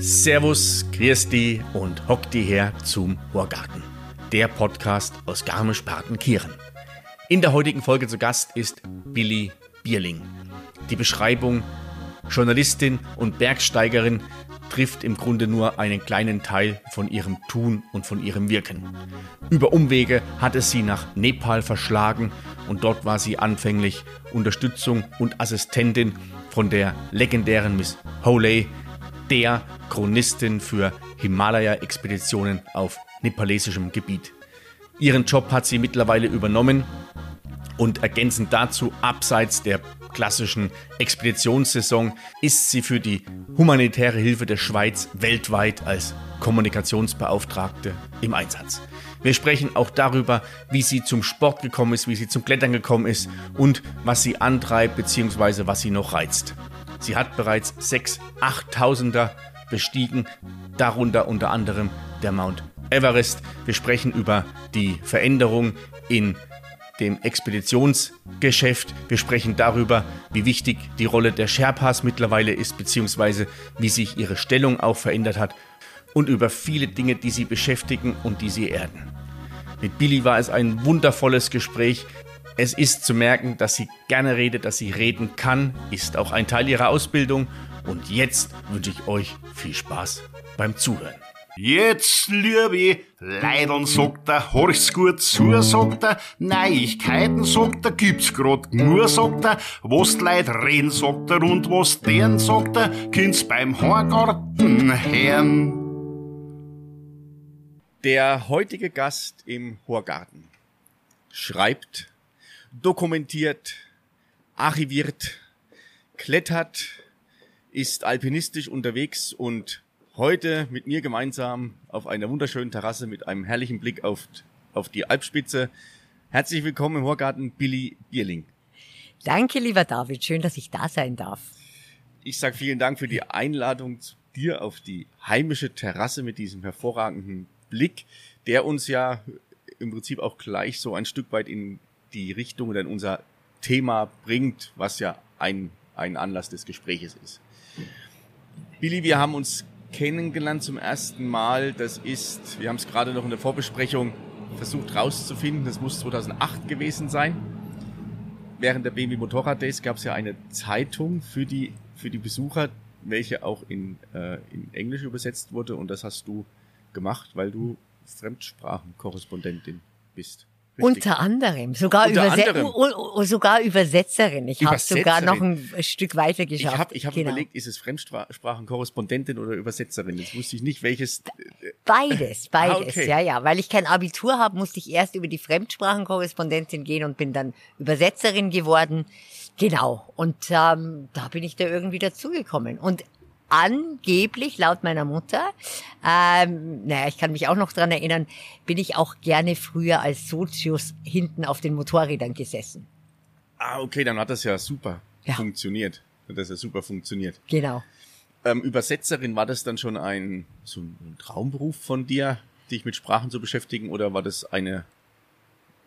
Servus, Christi und hock die her zum Horgarten, der Podcast aus Garmisch-Partenkirchen. In der heutigen Folge zu Gast ist Billy Bierling. Die Beschreibung Journalistin und Bergsteigerin trifft im Grunde nur einen kleinen Teil von ihrem Tun und von ihrem Wirken. Über Umwege hat es sie nach Nepal verschlagen und dort war sie anfänglich Unterstützung und Assistentin von der legendären Miss Holey, der Chronistin für Himalaya-Expeditionen auf nepalesischem Gebiet. Ihren Job hat sie mittlerweile übernommen und ergänzend dazu, abseits der klassischen Expeditionssaison, ist sie für die humanitäre Hilfe der Schweiz weltweit als Kommunikationsbeauftragte im Einsatz. Wir sprechen auch darüber, wie sie zum Sport gekommen ist, wie sie zum Klettern gekommen ist und was sie antreibt bzw. was sie noch reizt. Sie hat bereits sechs 8000er bestiegen, darunter unter anderem der Mount Everest. Wir sprechen über die Veränderung in dem Expeditionsgeschäft. Wir sprechen darüber, wie wichtig die Rolle der Sherpas mittlerweile ist, beziehungsweise wie sich ihre Stellung auch verändert hat und über viele Dinge, die sie beschäftigen und die sie erden. Mit Billy war es ein wundervolles Gespräch. Es ist zu merken, dass sie gerne redet, dass sie reden kann, ist auch ein Teil ihrer Ausbildung. Und jetzt wünsche ich euch viel Spaß beim Zuhören. Jetzt, liebe Leidern, sagt er, horch's gut zu, sagt er, Neuigkeiten, sagt er, gibt's grad nur, sagt er, was Leute reden, sagt er, und was deren, sagt er, kind's beim Horgarten hören. Der heutige Gast im Horgarten schreibt dokumentiert, archiviert, klettert, ist alpinistisch unterwegs und heute mit mir gemeinsam auf einer wunderschönen Terrasse mit einem herrlichen Blick auf, auf die Alpspitze. Herzlich willkommen im Horgarten, Billy Bierling. Danke, lieber David. Schön, dass ich da sein darf. Ich sage vielen Dank für die Einladung zu dir auf die heimische Terrasse mit diesem hervorragenden Blick, der uns ja im Prinzip auch gleich so ein Stück weit in die Richtung oder in unser Thema bringt, was ja ein, ein Anlass des Gespräches ist. Billy, wir haben uns kennengelernt zum ersten Mal. Das ist, wir haben es gerade noch in der Vorbesprechung versucht rauszufinden, das muss 2008 gewesen sein. Während der BMW Motorrad Days gab es ja eine Zeitung für die, für die Besucher, welche auch in, äh, in Englisch übersetzt wurde. Und das hast du gemacht, weil du Fremdsprachenkorrespondentin bist. Richtig. Unter anderem, sogar, Unter Überse anderem. sogar Übersetzerin. Ich habe sogar noch ein Stück weiter geschafft. Ich habe ich hab genau. überlegt, ist es Fremdsprachenkorrespondentin oder Übersetzerin? Jetzt wusste ich nicht, welches. Beides, beides, ah, okay. ja, ja. Weil ich kein Abitur habe, musste ich erst über die Fremdsprachenkorrespondentin gehen und bin dann Übersetzerin geworden. Genau. Und ähm, da bin ich da irgendwie dazugekommen. Und angeblich laut meiner Mutter, ähm, naja, ich kann mich auch noch dran erinnern, bin ich auch gerne früher als Sozius hinten auf den Motorrädern gesessen. Ah, okay, dann hat das ja super ja. funktioniert. Hat das ja super funktioniert. Genau. Ähm, Übersetzerin, war das dann schon ein, so ein Traumberuf von dir, dich mit Sprachen zu beschäftigen, oder war das eine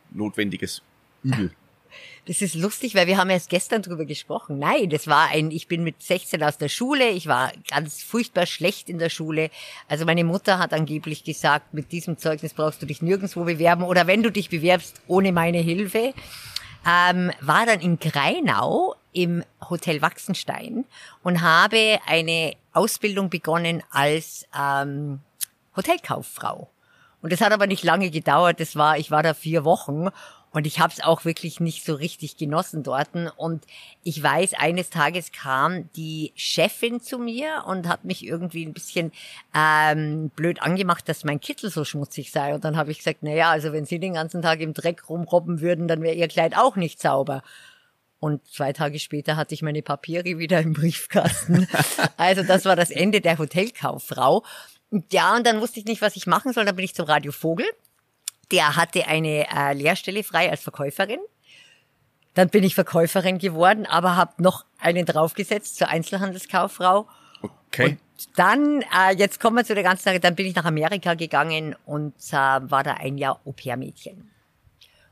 notwendiges Übel? Das ist lustig, weil wir haben erst gestern drüber gesprochen. Nein, das war ein, ich bin mit 16 aus der Schule, ich war ganz furchtbar schlecht in der Schule. Also meine Mutter hat angeblich gesagt, mit diesem Zeugnis brauchst du dich nirgendwo bewerben oder wenn du dich bewerbst, ohne meine Hilfe. Ähm, war dann in Greinau im Hotel Wachsenstein und habe eine Ausbildung begonnen als ähm, Hotelkauffrau. Und das hat aber nicht lange gedauert. Das war, ich war da vier Wochen und ich habe es auch wirklich nicht so richtig genossen dorten. Und ich weiß, eines Tages kam die Chefin zu mir und hat mich irgendwie ein bisschen ähm, blöd angemacht, dass mein Kittel so schmutzig sei. Und dann habe ich gesagt, na ja, also wenn Sie den ganzen Tag im Dreck rumrobben würden, dann wäre Ihr Kleid auch nicht sauber. Und zwei Tage später hatte ich meine Papiere wieder im Briefkasten. Also das war das Ende der Hotelkauffrau. Ja, und dann wusste ich nicht, was ich machen soll. Dann bin ich zum Radio Vogel der hatte eine äh, Lehrstelle frei als Verkäuferin. Dann bin ich Verkäuferin geworden, aber habe noch einen draufgesetzt zur Einzelhandelskauffrau. Okay. Und dann, äh, jetzt kommen wir zu der ganzen Sache, dann bin ich nach Amerika gegangen und äh, war da ein Jahr Au-pair-Mädchen.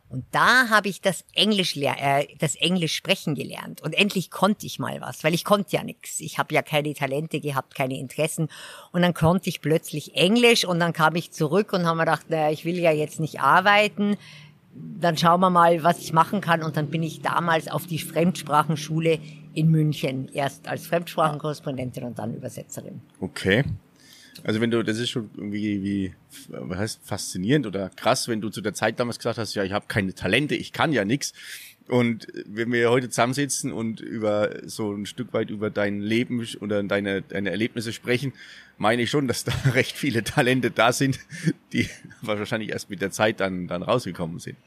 Und da habe ich das Englisch, äh, das Englisch sprechen gelernt. Und endlich konnte ich mal was, weil ich konnte ja nichts. Ich habe ja keine Talente gehabt, keine Interessen. Und dann konnte ich plötzlich Englisch und dann kam ich zurück und habe mir gedacht, naja, ich will ja jetzt nicht arbeiten. Dann schauen wir mal, was ich machen kann. Und dann bin ich damals auf die Fremdsprachenschule in München. Erst als Fremdsprachenkorrespondentin und dann Übersetzerin. Okay. Also wenn du, das ist schon irgendwie wie, was heißt faszinierend oder krass, wenn du zu der Zeit damals gesagt hast, ja, ich habe keine Talente, ich kann ja nix. Und wenn wir heute zusammensitzen und über so ein Stück weit über dein Leben oder deine, deine Erlebnisse sprechen, meine ich schon, dass da recht viele Talente da sind, die wahrscheinlich erst mit der Zeit dann, dann rausgekommen sind.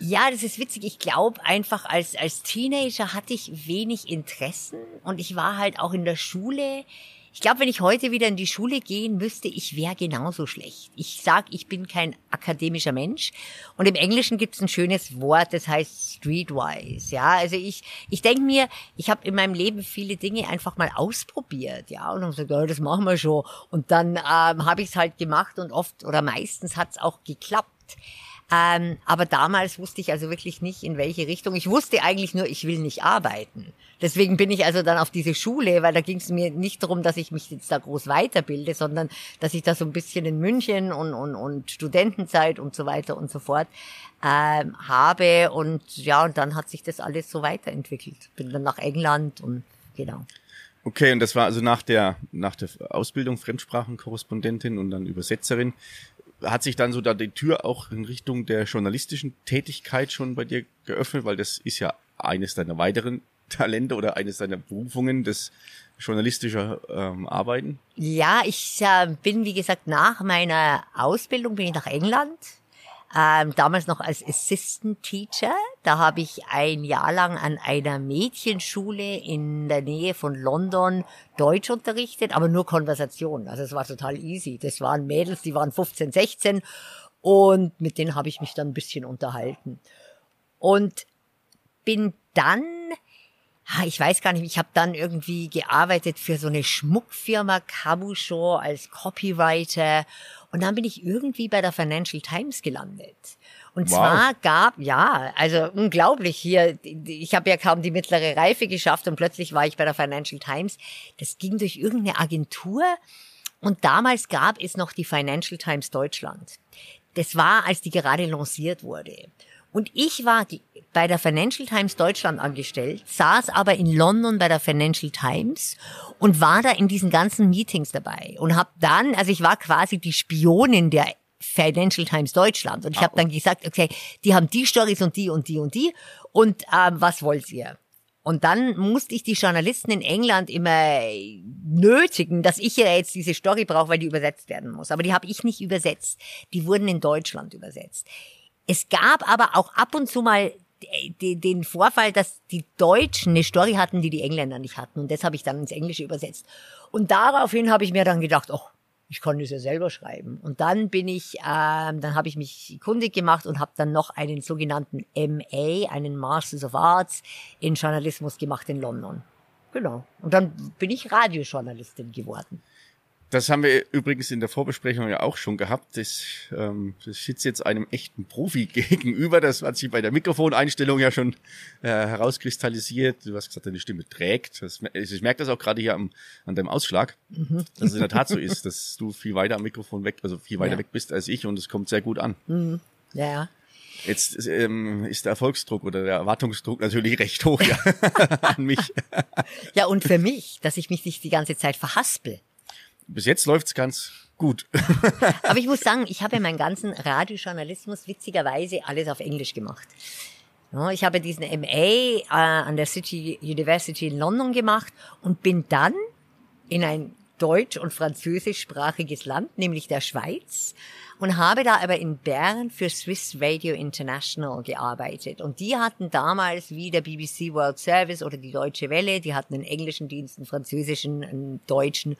Ja, das ist witzig. Ich glaube einfach, als, als Teenager hatte ich wenig Interessen und ich war halt auch in der Schule ich glaube, wenn ich heute wieder in die Schule gehen müsste, ich wäre genauso schlecht. Ich sag, ich bin kein akademischer Mensch. Und im Englischen gibt es ein schönes Wort, das heißt streetwise. Ja, also ich, ich denke mir, ich habe in meinem Leben viele Dinge einfach mal ausprobiert. Ja, und dann gesagt, ja, das machen wir schon. Und dann ähm, habe ich es halt gemacht und oft oder meistens hat es auch geklappt. Ähm, aber damals wusste ich also wirklich nicht, in welche Richtung. Ich wusste eigentlich nur, ich will nicht arbeiten. Deswegen bin ich also dann auf diese Schule, weil da ging es mir nicht darum, dass ich mich jetzt da groß weiterbilde, sondern dass ich da so ein bisschen in München und, und, und Studentenzeit und so weiter und so fort ähm, habe. Und ja, und dann hat sich das alles so weiterentwickelt. Bin dann nach England und genau. Okay, und das war also nach der, nach der Ausbildung Fremdsprachenkorrespondentin und dann Übersetzerin hat sich dann so da die Tür auch in Richtung der journalistischen Tätigkeit schon bei dir geöffnet, weil das ist ja eines deiner weiteren Talente oder eines deiner Berufungen, das journalistische ähm, Arbeiten? Ja, ich äh, bin, wie gesagt, nach meiner Ausbildung bin ich nach England ähm, damals noch als Assistant Teacher. Da habe ich ein Jahr lang an einer Mädchenschule in der Nähe von London Deutsch unterrichtet, aber nur Konversation. Also es war total easy. Das waren Mädels, die waren 15, 16 und mit denen habe ich mich dann ein bisschen unterhalten. Und bin dann ich weiß gar nicht, ich habe dann irgendwie gearbeitet für so eine Schmuckfirma Cabuchon als Copywriter und dann bin ich irgendwie bei der Financial Times gelandet. Und wow. zwar gab, ja, also unglaublich hier, ich habe ja kaum die mittlere Reife geschafft und plötzlich war ich bei der Financial Times. Das ging durch irgendeine Agentur und damals gab es noch die Financial Times Deutschland. Das war, als die gerade lanciert wurde. Und ich war bei der Financial Times Deutschland angestellt, saß aber in London bei der Financial Times und war da in diesen ganzen Meetings dabei und habe dann, also ich war quasi die Spionin der Financial Times Deutschland und ich habe dann gesagt, okay, die haben die Stories und die und die und die und ähm, was wollt ihr? Und dann musste ich die Journalisten in England immer nötigen, dass ich ja jetzt diese Story brauche, weil die übersetzt werden muss. Aber die habe ich nicht übersetzt. Die wurden in Deutschland übersetzt. Es gab aber auch ab und zu mal den Vorfall, dass die Deutschen eine Story hatten, die die Engländer nicht hatten. Und das habe ich dann ins Englische übersetzt. Und daraufhin habe ich mir dann gedacht, oh, ich kann das ja selber schreiben. Und dann bin ich, ähm, dann habe ich mich kundig gemacht und habe dann noch einen sogenannten MA, einen Masters of Arts in Journalismus gemacht in London. Genau. Und dann bin ich Radiojournalistin geworden. Das haben wir übrigens in der Vorbesprechung ja auch schon gehabt. Das, ähm, das sitzt jetzt einem echten Profi gegenüber. Das hat sich bei der Mikrofoneinstellung ja schon äh, herauskristallisiert. Du hast gesagt, deine Stimme trägt. Das, ich merke das auch gerade hier am, an deinem Ausschlag, mhm. dass es in der Tat so ist, dass du viel weiter am Mikrofon weg, also viel weiter ja. weg bist als ich und es kommt sehr gut an. Mhm. Ja, ja. Jetzt ähm, ist der Erfolgsdruck oder der Erwartungsdruck natürlich recht hoch ja, an mich. Ja, und für mich, dass ich mich nicht die ganze Zeit verhaspel bis jetzt läuft's ganz gut. Aber ich muss sagen, ich habe meinen ganzen Radiojournalismus witzigerweise alles auf Englisch gemacht. Ich habe diesen MA äh, an der City University in London gemacht und bin dann in ein deutsch- und französischsprachiges Land, nämlich der Schweiz, und habe da aber in Bern für Swiss Radio International gearbeitet. Und die hatten damals wie der BBC World Service oder die Deutsche Welle, die hatten einen englischen Dienst, einen französischen, einen deutschen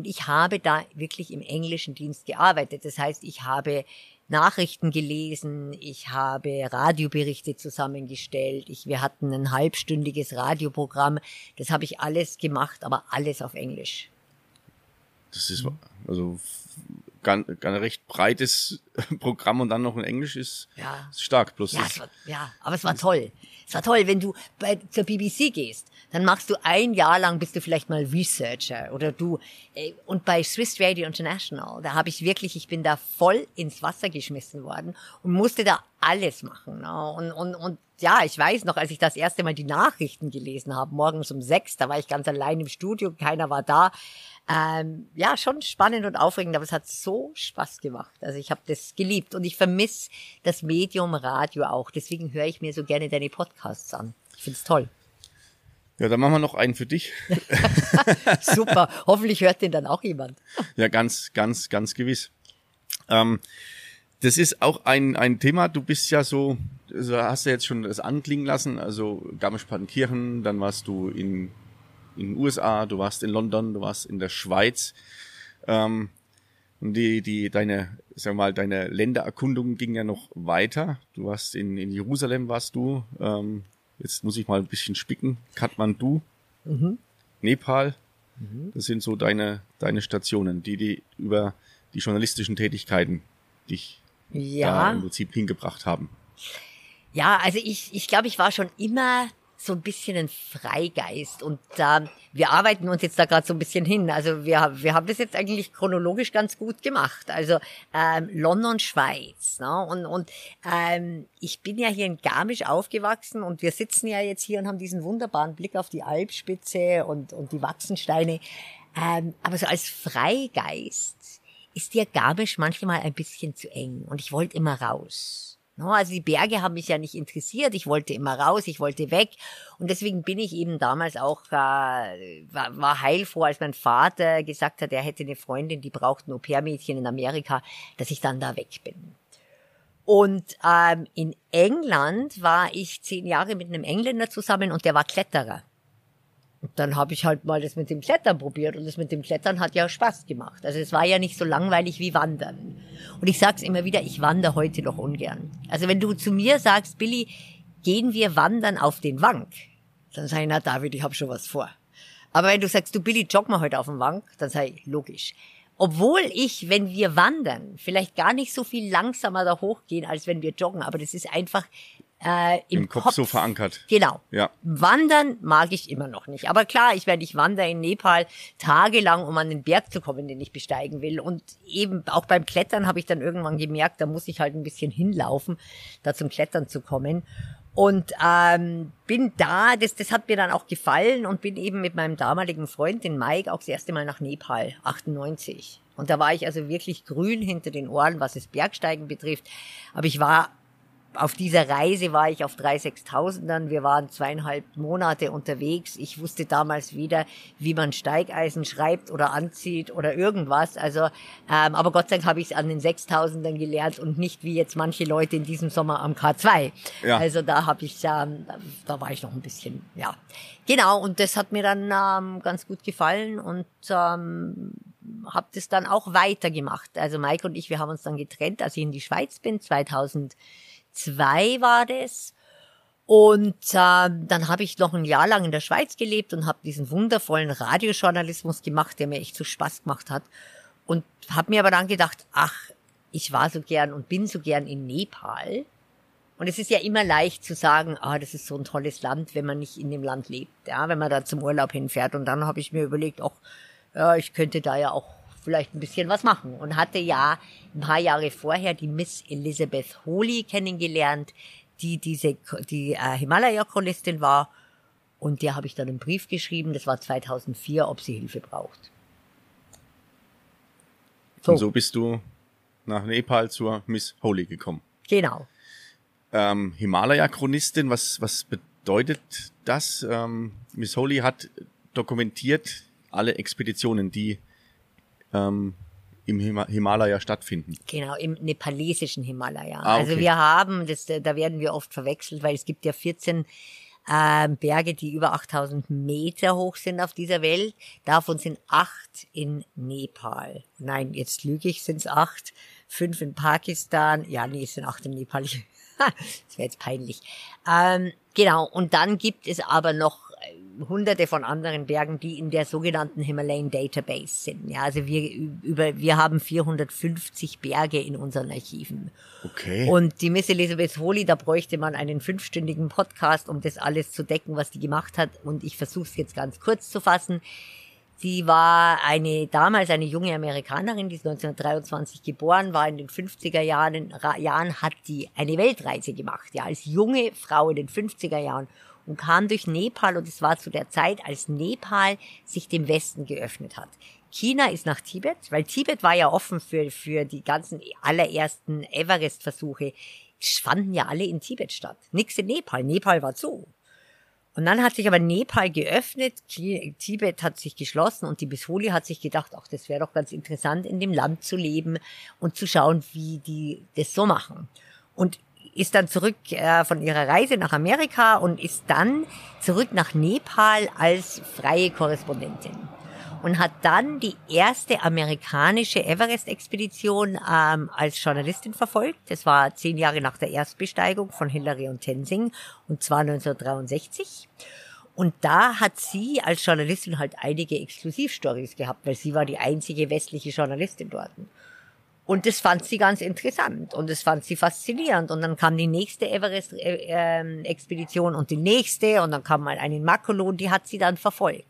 und ich habe da wirklich im englischen Dienst gearbeitet. Das heißt, ich habe Nachrichten gelesen, ich habe Radioberichte zusammengestellt, ich, wir hatten ein halbstündiges Radioprogramm. Das habe ich alles gemacht, aber alles auf Englisch. Das ist also ganz, ganz recht breites Programm und dann noch in Englisch ist, Ja. ist stark. Plus Ja, war, ja, aber es war toll. Es war toll, wenn du bei, zur BBC gehst, dann machst du ein Jahr lang, bist du vielleicht mal Researcher oder du, äh, und bei Swiss Radio International, da habe ich wirklich, ich bin da voll ins Wasser geschmissen worden und musste da alles machen. Ne? Und, und, und ja, ich weiß noch, als ich das erste Mal die Nachrichten gelesen habe, morgens um sechs, da war ich ganz allein im Studio, keiner war da. Ähm, ja, schon spannend und aufregend, aber es hat so Spaß gemacht. Also ich habe das geliebt und ich vermisse das Medium Radio auch. Deswegen höre ich mir so gerne deine Podcasts an. Ich find's toll. Ja, dann machen wir noch einen für dich. Super. Hoffentlich hört den dann auch jemand. Ja, ganz, ganz, ganz gewiss. Ähm, das ist auch ein, ein Thema, du bist ja so, also hast du jetzt schon das anklingen lassen, also Garmisch-Partenkirchen, dann warst du in, in den USA, du warst in London, du warst in der Schweiz. Ähm, und die, die, deine, sag mal, deine Ländererkundung ging ja noch weiter. Du warst in, in Jerusalem, warst du. Ähm, jetzt muss ich mal ein bisschen spicken. Kathmandu, Nepal. Das sind so deine, deine Stationen, die, die über die journalistischen Tätigkeiten dich da Ja. im Prinzip hingebracht haben. Ja, also ich, ich glaube, ich war schon immer so ein bisschen ein Freigeist und ähm, wir arbeiten uns jetzt da gerade so ein bisschen hin. Also wir, wir haben das jetzt eigentlich chronologisch ganz gut gemacht. Also ähm, London, Schweiz. Ne? Und, und ähm, ich bin ja hier in Garmisch aufgewachsen und wir sitzen ja jetzt hier und haben diesen wunderbaren Blick auf die Alpspitze und, und die Wachsensteine. Ähm, aber so als Freigeist ist dir Garmisch manchmal ein bisschen zu eng und ich wollte immer raus. No, Also die Berge haben mich ja nicht interessiert. Ich wollte immer raus, ich wollte weg. Und deswegen bin ich eben damals auch, äh, war, war heilfroh, als mein Vater gesagt hat, er hätte eine Freundin, die braucht ein Au-pair-Mädchen in Amerika, dass ich dann da weg bin. Und ähm, in England war ich zehn Jahre mit einem Engländer zusammen und der war Kletterer. Und dann habe ich halt mal das mit dem Klettern probiert und das mit dem Klettern hat ja Spaß gemacht. Also es war ja nicht so langweilig wie Wandern. Und ich sag's immer wieder, ich wandere heute noch ungern. Also wenn du zu mir sagst, Billy, gehen wir wandern auf den Wank, dann sage ich, na David, ich habe schon was vor. Aber wenn du sagst, du Billy, jogg mal heute auf dem Wank, dann sage ich, logisch. Obwohl ich, wenn wir wandern, vielleicht gar nicht so viel langsamer da hochgehen, als wenn wir joggen, aber das ist einfach äh, im, Im Kopf so verankert. Genau. Ja. Wandern mag ich immer noch nicht. Aber klar, ich werde ich wandere in Nepal tagelang, um an den Berg zu kommen, den ich besteigen will. Und eben auch beim Klettern habe ich dann irgendwann gemerkt, da muss ich halt ein bisschen hinlaufen, da zum Klettern zu kommen. Und ähm, bin da, das, das hat mir dann auch gefallen und bin eben mit meinem damaligen Freund, den Mike, auch das erste Mal nach Nepal, 98. Und da war ich also wirklich grün hinter den Ohren, was das Bergsteigen betrifft. Aber ich war auf dieser Reise war ich auf 3.600ern. Wir waren zweieinhalb Monate unterwegs. Ich wusste damals weder, wie man Steigeisen schreibt oder anzieht oder irgendwas. Also, ähm, aber Gott sei Dank habe ich es an den 6.000ern gelernt und nicht wie jetzt manche Leute in diesem Sommer am K2. Ja. Also da habe ich, ähm, da, da war ich noch ein bisschen, ja. Genau, und das hat mir dann ähm, ganz gut gefallen und ähm, habe das dann auch weitergemacht. Also Mike und ich, wir haben uns dann getrennt, als ich in die Schweiz bin, 2000 zwei war das. Und äh, dann habe ich noch ein Jahr lang in der Schweiz gelebt und habe diesen wundervollen Radiojournalismus gemacht, der mir echt so Spaß gemacht hat. Und habe mir aber dann gedacht, ach, ich war so gern und bin so gern in Nepal. Und es ist ja immer leicht zu sagen, ah, das ist so ein tolles Land, wenn man nicht in dem Land lebt, ja, wenn man da zum Urlaub hinfährt. Und dann habe ich mir überlegt, auch, ja, ich könnte da ja auch vielleicht ein bisschen was machen. Und hatte ja ein paar Jahre vorher die Miss Elizabeth Holy kennengelernt, die diese die äh, Himalaya-Chronistin war. Und der habe ich dann einen Brief geschrieben, das war 2004, ob sie Hilfe braucht. Und so bist du nach Nepal zur Miss Holy gekommen. Genau. Ähm, Himalaya-Chronistin, was, was bedeutet das? Ähm, Miss Holy hat dokumentiert alle Expeditionen, die ähm, im Hima Himalaya stattfinden. Genau, im nepalesischen Himalaya. Ah, okay. Also wir haben, das, da werden wir oft verwechselt, weil es gibt ja 14 ähm, Berge, die über 8000 Meter hoch sind auf dieser Welt. Davon sind acht in Nepal. Nein, jetzt lüge ich, sind es acht. Fünf in Pakistan. Ja, nee, es sind acht in Nepal. das wäre jetzt peinlich. Ähm, genau, und dann gibt es aber noch hunderte von anderen Bergen, die in der sogenannten Himalayan Database sind. Ja, also wir über, wir haben 450 Berge in unseren Archiven. Okay. Und die Miss Elizabeth Holy, da bräuchte man einen fünfstündigen Podcast, um das alles zu decken, was die gemacht hat. Und ich versuche es jetzt ganz kurz zu fassen. Sie war eine, damals eine junge Amerikanerin, die ist 1923 geboren, war in den 50er Jahren, Jahren hat die eine Weltreise gemacht, ja, als junge Frau in den 50er Jahren und kam durch Nepal und es war zu der Zeit, als Nepal sich dem Westen geöffnet hat. China ist nach Tibet, weil Tibet war ja offen für, für die ganzen allerersten Everest-Versuche. Fanden ja alle in Tibet statt. Nix in Nepal. Nepal war zu. Und dann hat sich aber Nepal geöffnet, Tibet hat sich geschlossen und die Bisholi hat sich gedacht, ach, das wäre doch ganz interessant, in dem Land zu leben und zu schauen, wie die das so machen. Und ist dann zurück äh, von ihrer Reise nach Amerika und ist dann zurück nach Nepal als freie Korrespondentin und hat dann die erste amerikanische Everest-Expedition ähm, als Journalistin verfolgt. Das war zehn Jahre nach der Erstbesteigung von Hillary und Tenzing und zwar 1963. Und da hat sie als Journalistin halt einige Exklusivstories gehabt, weil sie war die einzige westliche Journalistin dort. Und das fand sie ganz interessant und das fand sie faszinierend. Und dann kam die nächste Everest-Expedition äh, und die nächste und dann kam mal eine in Makolo und die hat sie dann verfolgt.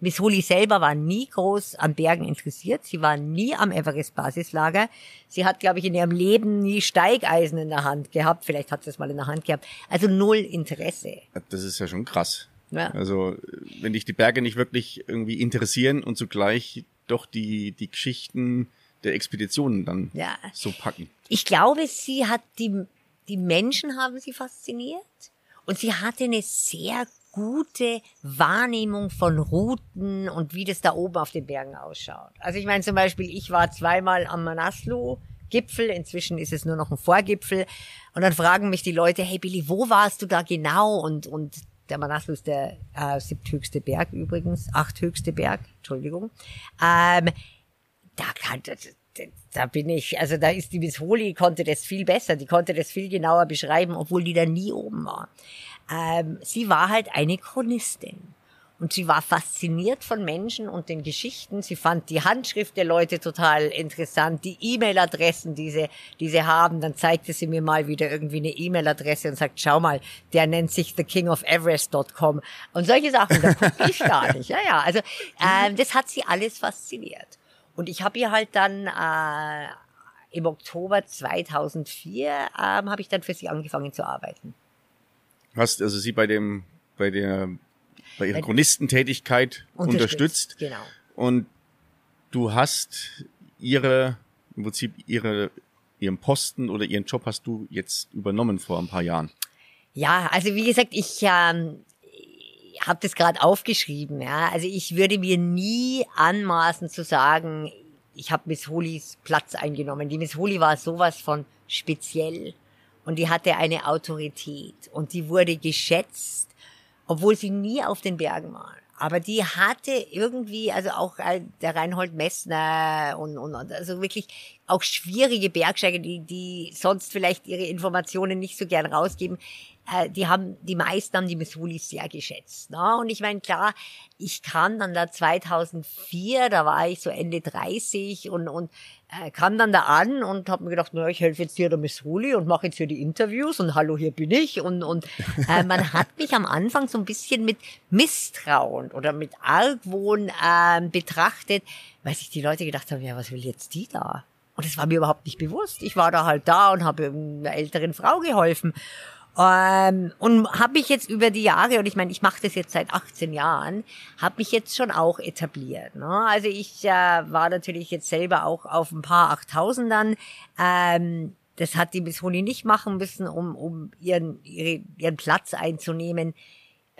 Miss Holy selber war nie groß an Bergen interessiert. Sie war nie am Everest-Basislager. Sie hat, glaube ich, in ihrem Leben nie Steigeisen in der Hand gehabt. Vielleicht hat sie es mal in der Hand gehabt. Also null Interesse. Das ist ja schon krass. Ja. Also, wenn dich die Berge nicht wirklich irgendwie interessieren und zugleich doch die, die Geschichten der Expeditionen dann ja. so packen. Ich glaube, sie hat die, die Menschen haben sie fasziniert und sie hatte eine sehr gute Wahrnehmung von Routen und wie das da oben auf den Bergen ausschaut. Also ich meine zum Beispiel, ich war zweimal am Manaslu. Gipfel, inzwischen ist es nur noch ein Vorgipfel. Und dann fragen mich die Leute, hey Billy, wo warst du da genau? Und, und der Manaslu ist der äh, siebthöchste Berg übrigens, achthöchste Berg, Entschuldigung. Ähm, da kann, da bin ich, also da ist die Miss Holy konnte das viel besser, die konnte das viel genauer beschreiben, obwohl die da nie oben war ähm, sie war halt eine Chronistin. Und sie war fasziniert von Menschen und den Geschichten. Sie fand die Handschrift der Leute total interessant, die E-Mail-Adressen, die sie, die sie haben. Dann zeigte sie mir mal wieder irgendwie eine E-Mail-Adresse und sagt, schau mal, der nennt sich thekingofeverest.com. Und solche Sachen, da gucke ich gar nicht. Ja, ja, also ähm, das hat sie alles fasziniert. Und ich habe ihr halt dann äh, im Oktober 2004 ähm, habe ich dann für sie angefangen zu arbeiten. Hast also sie bei dem, bei der, bei ihrer Chronistentätigkeit unterstützt. unterstützt. Genau. Und du hast ihre, im Prinzip ihre, ihren Posten oder ihren Job hast du jetzt übernommen vor ein paar Jahren. Ja, also wie gesagt, ich ähm, habe das gerade aufgeschrieben. Ja, also ich würde mir nie anmaßen zu sagen, ich habe Miss Holis Platz eingenommen. Die Miss Holi war sowas von speziell und die hatte eine Autorität und die wurde geschätzt, obwohl sie nie auf den Bergen war. Aber die hatte irgendwie, also auch äh, der Reinhold Messner und, und, und also wirklich auch schwierige Bergsteiger, die, die sonst vielleicht ihre Informationen nicht so gern rausgeben, äh, die haben, die meisten haben die Missouli sehr geschätzt. Ne? Und ich meine, klar, ich kam dann da 2004, da war ich so Ende 30 und, und äh, kam dann da an und habe mir gedacht, na, ich helfe jetzt hier der Missouli und mache jetzt hier die Interviews und hallo, hier bin ich. Und, und äh, man hat mich am Anfang so ein bisschen mit Misstrauen oder mit Argwohn äh, betrachtet, weil sich die Leute gedacht haben, ja, was will jetzt die da? Und das war mir überhaupt nicht bewusst. Ich war da halt da und habe einer älteren Frau geholfen. Ähm, und habe mich jetzt über die Jahre, und ich meine, ich mache das jetzt seit 18 Jahren, habe mich jetzt schon auch etabliert. Ne? Also ich äh, war natürlich jetzt selber auch auf ein paar Achttausendern. Ähm, das hat die Miss Honi nicht machen müssen, um, um ihren, ihren Platz einzunehmen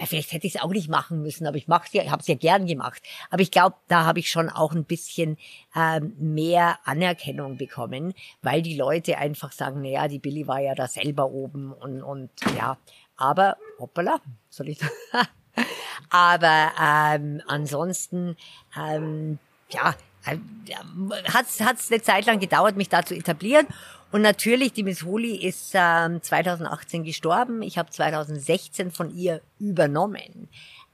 ja, vielleicht hätte ich es auch nicht machen müssen, aber ich mache ja, ich habe es ja gern gemacht. Aber ich glaube, da habe ich schon auch ein bisschen ähm, mehr Anerkennung bekommen, weil die Leute einfach sagen, naja, die Billy war ja da selber oben und, und ja, aber hoppala, soll ich aber ähm, ansonsten ähm, ja, hat es eine Zeit lang gedauert, mich da zu etablieren und natürlich, die Miss Huli ist ähm, 2018 gestorben. Ich habe 2016 von ihr übernommen.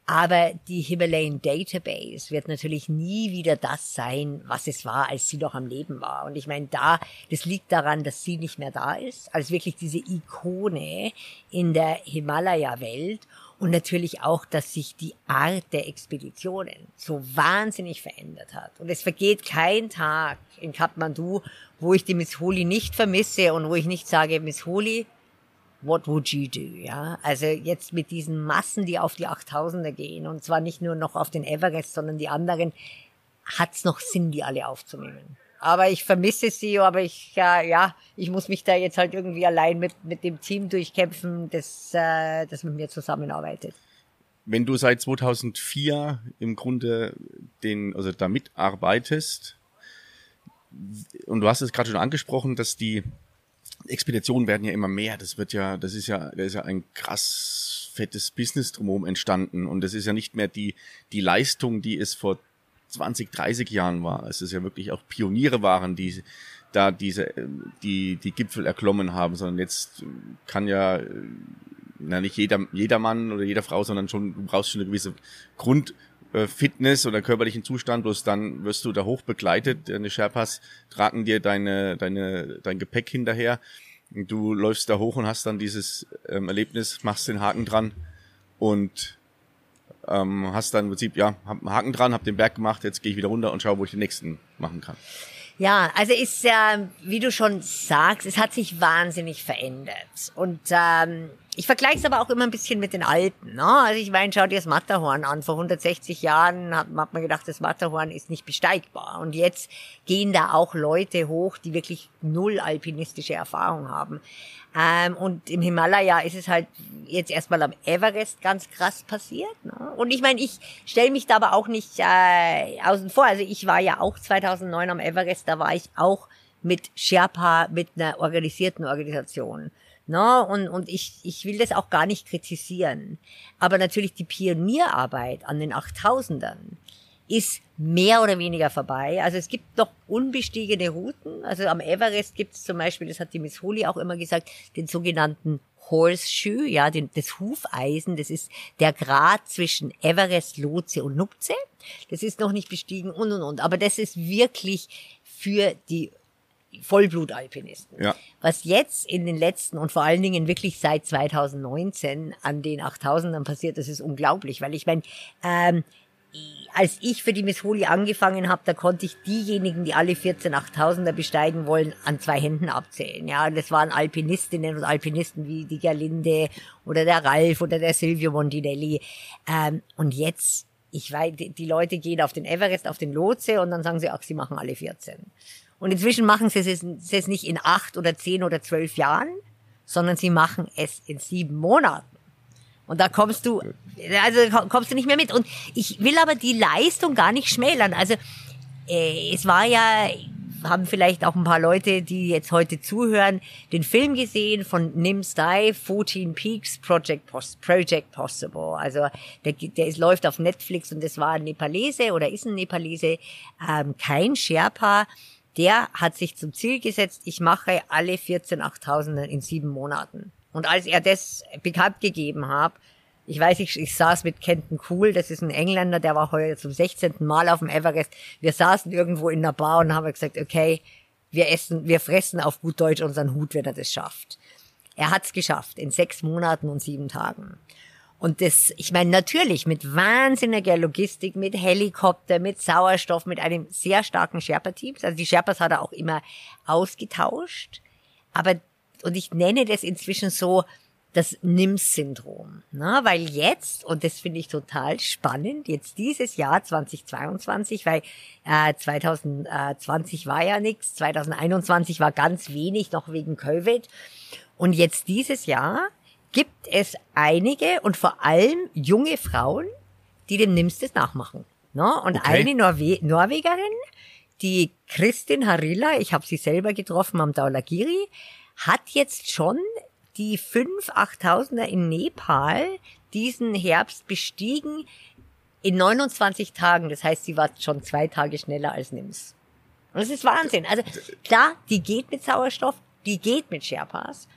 Aber die Himalayan Database wird natürlich nie wieder das sein, was es war, als sie noch am Leben war. Und ich meine, da, das liegt daran, dass sie nicht mehr da ist, als wirklich diese Ikone in der Himalaya-Welt. Und natürlich auch, dass sich die Art der Expeditionen so wahnsinnig verändert hat. Und es vergeht kein Tag in Kathmandu, wo ich die Miss Holi nicht vermisse und wo ich nicht sage, Miss Holi, what would you do? Ja, also jetzt mit diesen Massen, die auf die 8000er gehen und zwar nicht nur noch auf den Everest, sondern die anderen, hat's noch Sinn, die alle aufzunehmen. Aber ich vermisse sie, aber ich, ja, ja, ich muss mich da jetzt halt irgendwie allein mit, mit dem Team durchkämpfen, das, äh, das mit mir zusammenarbeitet. Wenn du seit 2004 im Grunde den, also da mitarbeitest, und du hast es gerade schon angesprochen, dass die Expeditionen werden ja immer mehr. Das wird ja, das ist ja, da ist ja ein krass fettes Business drumherum entstanden. Und das ist ja nicht mehr die, die Leistung, die es vor 20, 30 Jahren war. Es ist ja wirklich auch Pioniere waren, die da diese, die, die Gipfel erklommen haben, sondern jetzt kann ja, na, nicht jeder, jeder Mann oder jeder Frau, sondern schon, du brauchst schon eine gewisse Grund, Fitness oder körperlichen Zustand, bloß dann wirst du da hoch begleitet. Deine Sherpas tragen dir deine, deine, dein Gepäck hinterher. Du läufst da hoch und hast dann dieses ähm, Erlebnis, machst den Haken dran und ähm, hast dann im Prinzip, ja, hab einen Haken dran, hab den Berg gemacht, jetzt gehe ich wieder runter und schau, wo ich den nächsten machen kann. Ja, also ist äh, wie du schon sagst, es hat sich wahnsinnig verändert. Und ähm, ich vergleiche es aber auch immer ein bisschen mit den Alten. Ne? Also ich meine, schau dir das Matterhorn an. Vor 160 Jahren hat, hat man gedacht, das Matterhorn ist nicht besteigbar. Und jetzt gehen da auch Leute hoch, die wirklich null alpinistische Erfahrung haben. Ähm, und im Himalaya ist es halt jetzt erstmal am Everest ganz krass passiert. Ne? Und ich meine, ich stelle mich da aber auch nicht äh, außen vor. Also ich war ja auch 2009 am Everest, da war ich auch mit Sherpa, mit einer organisierten Organisation. No, und, und ich, ich will das auch gar nicht kritisieren. Aber natürlich die Pionierarbeit an den 8000ern ist mehr oder weniger vorbei. Also es gibt noch unbestiegene Routen. Also am Everest gibt es zum Beispiel, das hat die Miss Holy auch immer gesagt, den sogenannten Horseshoe, ja, den, das Hufeisen, das ist der Grad zwischen Everest, Lotse und Nupze. Das ist noch nicht bestiegen und und und. Aber das ist wirklich für die Vollblutalpinisten. Ja. Was jetzt in den letzten und vor allen Dingen wirklich seit 2019 an den 8000ern passiert, das ist unglaublich, weil ich meine, ähm, als ich für die Miss Holy angefangen habe, da konnte ich diejenigen, die alle 14 8000er besteigen wollen, an zwei Händen abzählen. Ja, und das waren Alpinistinnen und Alpinisten wie die Gerlinde oder der Ralf oder der Silvio Montinelli. Ähm, und jetzt, ich weiß, die Leute gehen auf den Everest, auf den Lotse und dann sagen sie, ach, sie machen alle 14. Und inzwischen machen sie es nicht in acht oder zehn oder zwölf Jahren, sondern sie machen es in sieben Monaten. Und da kommst du, also kommst du nicht mehr mit. Und ich will aber die Leistung gar nicht schmälern. Also äh, es war ja, haben vielleicht auch ein paar Leute, die jetzt heute zuhören, den Film gesehen von Nim Stye, 14 Peaks Project, Post, Project Possible. Also der, der ist, läuft auf Netflix und das war ein Nepalese oder ist ein Nepalese, ähm, kein Sherpa der hat sich zum Ziel gesetzt, ich mache alle 14 8000er in sieben Monaten. Und als er das bekannt gegeben hat, ich weiß, ich, ich saß mit Kenton Cool, das ist ein Engländer, der war heute zum 16. Mal auf dem Everest. Wir saßen irgendwo in einer Bar und haben gesagt, okay, wir essen, wir fressen auf gut Deutsch unseren Hut, wenn er das schafft. Er hat's geschafft in sechs Monaten und sieben Tagen. Und das, ich meine, natürlich mit wahnsinniger Logistik, mit Helikopter, mit Sauerstoff, mit einem sehr starken Sherpa-Team. Also die Sherpas hat er auch immer ausgetauscht. Aber, und ich nenne das inzwischen so das NIMS-Syndrom. Ne? Weil jetzt, und das finde ich total spannend, jetzt dieses Jahr 2022, weil äh, 2020 war ja nichts, 2021 war ganz wenig, noch wegen Covid. Und jetzt dieses Jahr gibt es einige und vor allem junge Frauen, die dem Nimstes nachmachen. No? Und okay. eine Norwe Norwegerin, die Kristin Harilla, ich habe sie selber getroffen am Daulagiri, hat jetzt schon die 5 8000er in Nepal diesen Herbst bestiegen in 29 Tagen. Das heißt, sie war schon zwei Tage schneller als Nims. Und das ist Wahnsinn. Also klar, die geht mit Sauerstoff, die geht mit Sherpas,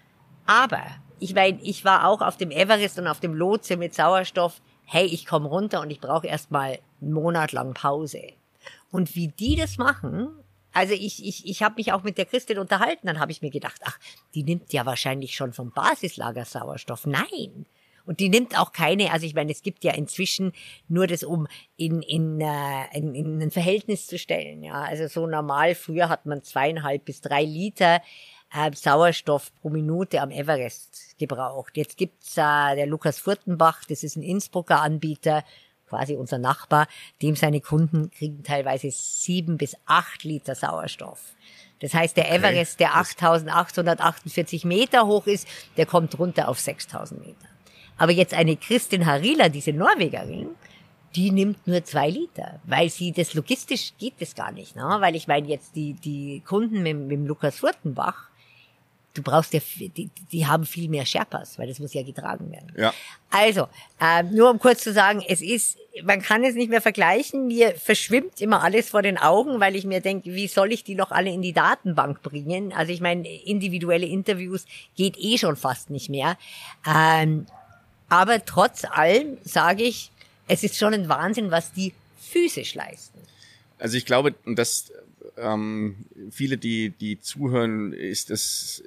aber ich meine, ich war auch auf dem Everest und auf dem Lotse mit Sauerstoff. hey, ich komme runter und ich brauche erstmal einen Monat lang Pause. Und wie die das machen, also ich, ich, ich habe mich auch mit der Christin unterhalten, dann habe ich mir gedacht, ach, die nimmt ja wahrscheinlich schon vom Basislager Sauerstoff. Nein. Und die nimmt auch keine, also ich meine, es gibt ja inzwischen nur das, um in, in, äh, in, in ein Verhältnis zu stellen. Ja, also so normal, früher hat man zweieinhalb bis drei Liter äh, Sauerstoff pro Minute am Everest gebraucht. Jetzt gibt's äh, der Lukas Furtenbach, das ist ein Innsbrucker Anbieter, quasi unser Nachbar, dem seine Kunden kriegen teilweise sieben bis acht Liter Sauerstoff. Das heißt, der Everest, der 8848 Meter hoch ist, der kommt runter auf 6000 Meter. Aber jetzt eine Christin Harila, diese Norwegerin, die nimmt nur zwei Liter, weil sie das logistisch geht das gar nicht, ne? Weil ich meine jetzt die die Kunden mit, mit dem Lukas Furtenbach, du brauchst ja, die, die haben viel mehr Sherpas, weil das muss ja getragen werden. Ja. Also, äh, nur um kurz zu sagen, es ist, man kann es nicht mehr vergleichen. Mir verschwimmt immer alles vor den Augen, weil ich mir denke, wie soll ich die noch alle in die Datenbank bringen? Also ich meine, individuelle Interviews geht eh schon fast nicht mehr. Ähm, aber trotz allem sage ich, es ist schon ein Wahnsinn, was die physisch leisten. Also ich glaube, dass ähm, viele, die, die zuhören, ist es,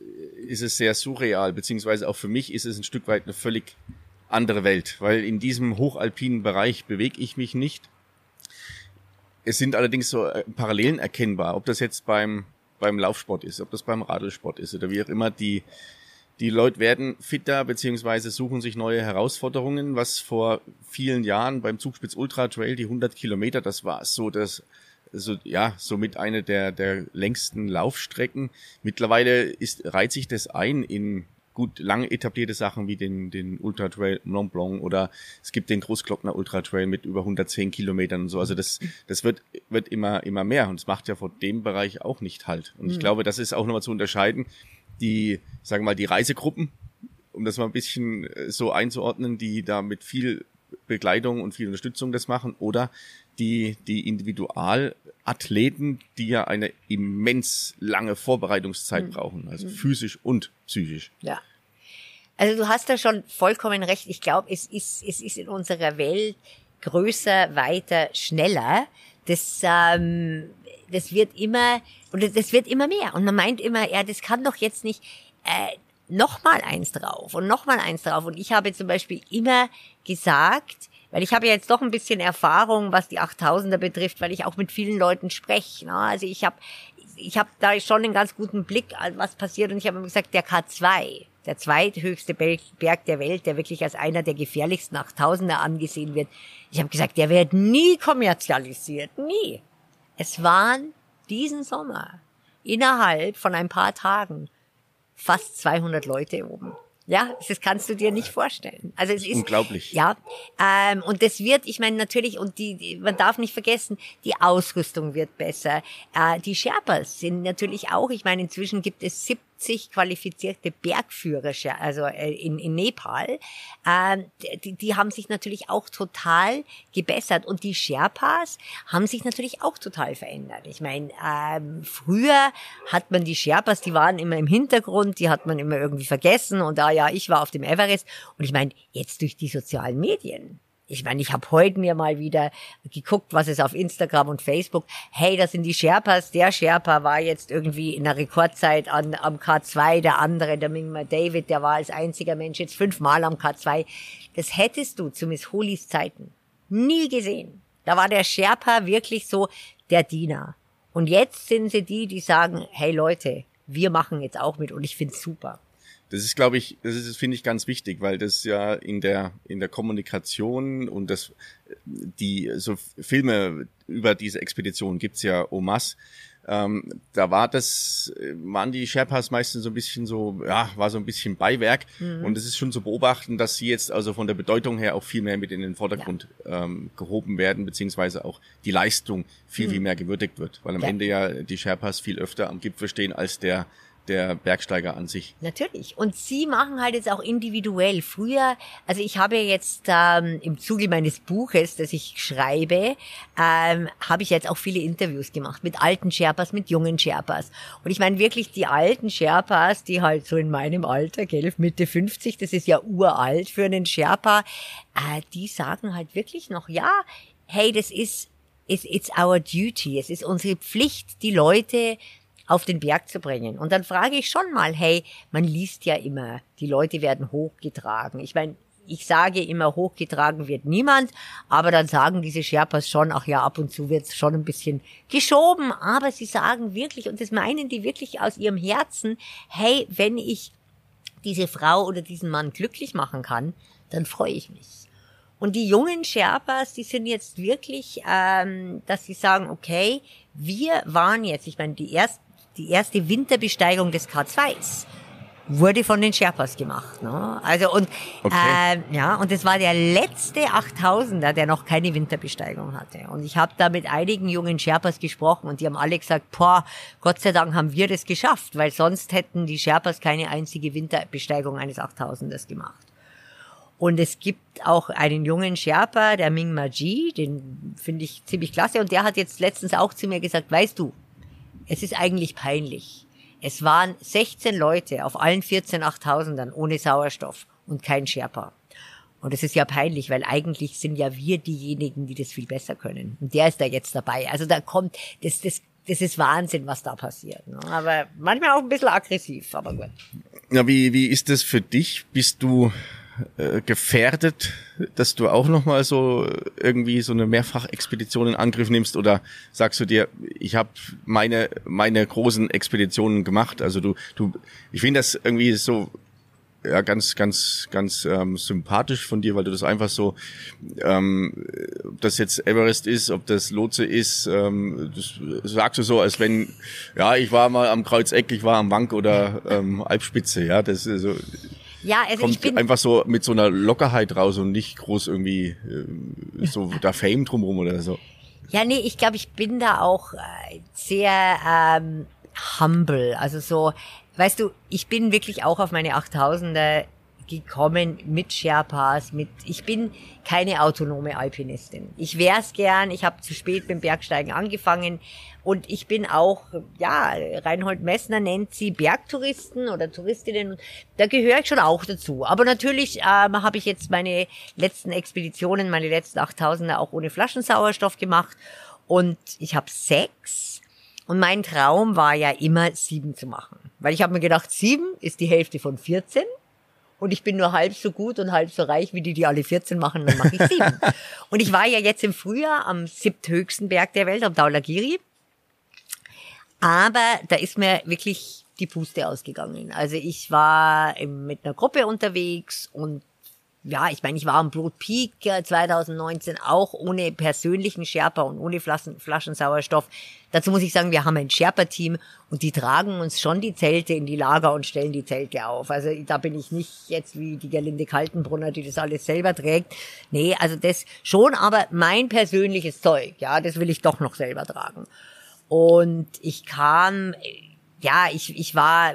ist es sehr surreal, beziehungsweise auch für mich ist es ein Stück weit eine völlig andere Welt, weil in diesem hochalpinen Bereich bewege ich mich nicht. Es sind allerdings so äh, Parallelen erkennbar, ob das jetzt beim, beim Laufsport ist, ob das beim Radlsport ist oder wie auch immer, die, die Leute werden fitter beziehungsweise suchen sich neue Herausforderungen, was vor vielen Jahren beim Zugspitz Ultra Trail, die 100 Kilometer, das war so das so, ja, somit eine der, der längsten Laufstrecken. Mittlerweile ist, reiht sich das ein in gut lang etablierte Sachen wie den, den Ultra Trail Mont Blanc oder es gibt den Großglockner Ultra Trail mit über 110 Kilometern und so. Also das, das wird, wird immer, immer mehr und es macht ja vor dem Bereich auch nicht halt. Und ich mhm. glaube, das ist auch nochmal zu unterscheiden. Die, sagen wir mal, die Reisegruppen, um das mal ein bisschen äh, so einzuordnen, die da mit viel Begleitung und viel Unterstützung das machen oder die, die Individualathleten, die ja eine immens lange Vorbereitungszeit mhm. brauchen, also mhm. physisch und psychisch. Ja. Also du hast da schon vollkommen recht. Ich glaube, es ist, es ist in unserer Welt größer, weiter, schneller. Das, ähm, das wird immer, und das wird immer mehr. Und man meint immer, ja, das kann doch jetzt nicht, äh, noch mal eins drauf und noch mal eins drauf. Und ich habe zum Beispiel immer gesagt, weil ich habe ja jetzt doch ein bisschen Erfahrung, was die 8000er betrifft, weil ich auch mit vielen Leuten spreche. Ne? Also ich habe ich hab da schon einen ganz guten Blick, was passiert. Und ich habe gesagt, der K2, der zweithöchste Berg der Welt, der wirklich als einer der gefährlichsten 8000er angesehen wird. Ich habe gesagt, der wird nie kommerzialisiert, nie. Es waren diesen Sommer innerhalb von ein paar Tagen fast 200 Leute oben. Ja, das kannst du dir nicht vorstellen. Also es ist unglaublich. Ja, ähm, und das wird, ich meine natürlich, und die, die, man darf nicht vergessen, die Ausrüstung wird besser. Äh, die Sherpas sind natürlich auch, ich meine, inzwischen gibt es 70 70 qualifizierte Bergführer, also äh, in, in Nepal, äh, die, die haben sich natürlich auch total gebessert. Und die Sherpas haben sich natürlich auch total verändert. Ich meine, ähm, früher hat man die Sherpas, die waren immer im Hintergrund, die hat man immer irgendwie vergessen. Und da ja, ich war auf dem Everest. Und ich meine, jetzt durch die sozialen Medien ich meine, ich habe heute mir mal wieder geguckt, was ist auf Instagram und Facebook. Hey, das sind die Sherpas. Der Sherpa war jetzt irgendwie in der Rekordzeit an, am K2, der andere, der Mingma David, der war als einziger Mensch jetzt fünfmal am K2. Das hättest du zu Miss Holis Zeiten nie gesehen. Da war der Sherpa wirklich so der Diener. Und jetzt sind sie die, die sagen, hey Leute, wir machen jetzt auch mit und ich find's super. Das ist, glaube ich, das ist, finde ich, ganz wichtig, weil das ja in der in der Kommunikation und das die so Filme über diese Expedition gibt's ja Omas. Ähm, da war das, waren die Sherpas meistens so ein bisschen so, ja, war so ein bisschen Beiwerk. Mhm. Und es ist schon zu beobachten, dass sie jetzt also von der Bedeutung her auch viel mehr mit in den Vordergrund ja. ähm, gehoben werden, beziehungsweise auch die Leistung viel, mhm. viel mehr gewürdigt wird. Weil am ja. Ende ja die Sherpas viel öfter am Gipfel stehen als der der Bergsteiger an sich. Natürlich. Und sie machen halt jetzt auch individuell. Früher, also ich habe jetzt ähm, im Zuge meines Buches, das ich schreibe, ähm, habe ich jetzt auch viele Interviews gemacht mit alten Sherpas, mit jungen Sherpas. Und ich meine wirklich die alten Sherpas, die halt so in meinem Alter, gell, Mitte 50, das ist ja uralt für einen Sherpa, äh, die sagen halt wirklich noch, ja, hey, das ist, it's, it's our duty, es ist unsere Pflicht, die Leute auf den Berg zu bringen. Und dann frage ich schon mal, hey, man liest ja immer, die Leute werden hochgetragen. Ich meine, ich sage immer, hochgetragen wird niemand, aber dann sagen diese Sherpas schon, ach ja, ab und zu wird es schon ein bisschen geschoben, aber sie sagen wirklich, und das meinen die wirklich aus ihrem Herzen, hey, wenn ich diese Frau oder diesen Mann glücklich machen kann, dann freue ich mich. Und die jungen Sherpas, die sind jetzt wirklich, ähm, dass sie sagen, okay, wir waren jetzt, ich meine, die ersten die erste Winterbesteigung des K2s wurde von den Sherpas gemacht. Ne? Also und okay. äh, ja und es war der letzte 8000er, der noch keine Winterbesteigung hatte. Und ich habe da mit einigen jungen Sherpas gesprochen und die haben alle gesagt, boah, Gott sei Dank haben wir das geschafft, weil sonst hätten die Sherpas keine einzige Winterbesteigung eines 8000ers gemacht. Und es gibt auch einen jungen Sherpa, der Ming Maji, den finde ich ziemlich klasse. Und der hat jetzt letztens auch zu mir gesagt, weißt du, es ist eigentlich peinlich. Es waren 16 Leute auf allen 14 8000ern ohne Sauerstoff und kein Sherpa. Und es ist ja peinlich, weil eigentlich sind ja wir diejenigen, die das viel besser können. Und der ist da jetzt dabei. Also da kommt, das, das, das ist Wahnsinn, was da passiert. Ne? Aber manchmal auch ein bisschen aggressiv, aber gut. Ja, wie, wie ist das für dich? Bist du äh, gefährdet, dass du auch nochmal so irgendwie so eine Mehrfachexpedition in Angriff nimmst? Oder sagst du dir, ich habe meine meine großen Expeditionen gemacht, also du du ich finde das irgendwie so ja ganz ganz ganz ähm, sympathisch von dir, weil du das einfach so ähm, ob das jetzt Everest ist, ob das Lotse ist, ähm, das sagst du so, als wenn ja ich war mal am Kreuzeck, ich war am Wank oder ähm, Alpspitze, ja, das ist so ja, also kommt ich bin einfach so mit so einer Lockerheit raus und nicht groß irgendwie äh, so da Fame drumrum oder so. Ja, nee, ich glaube, ich bin da auch äh, sehr ähm, humble. Also so, weißt du, ich bin wirklich auch auf meine 8000er gekommen mit Sherpas, mit ich bin keine autonome Alpinistin. Ich wär's gern, ich habe zu spät beim Bergsteigen angefangen und ich bin auch, ja, Reinhold Messner nennt sie Bergtouristen oder Touristinnen, da gehöre ich schon auch dazu. Aber natürlich ähm, habe ich jetzt meine letzten Expeditionen, meine letzten 8000er auch ohne Flaschensauerstoff gemacht und ich habe sechs und mein Traum war ja immer sieben zu machen. Weil ich habe mir gedacht, sieben ist die Hälfte von 14 und ich bin nur halb so gut und halb so reich wie die, die alle 14 machen, dann mache ich sieben. und ich war ja jetzt im Frühjahr am siebthöchsten Berg der Welt, am Daulagiri. Aber da ist mir wirklich die Puste ausgegangen. Also ich war mit einer Gruppe unterwegs und ja, ich meine, ich war am Peak 2019 auch ohne persönlichen Sherpa und ohne Flaschen, Flaschensauerstoff. Dazu muss ich sagen, wir haben ein Sherpa-Team und die tragen uns schon die Zelte in die Lager und stellen die Zelte auf. Also da bin ich nicht jetzt wie die Gerlinde Kaltenbrunner, die das alles selber trägt. Nee, also das schon, aber mein persönliches Zeug, ja, das will ich doch noch selber tragen. Und ich kam, ja, ich, ich war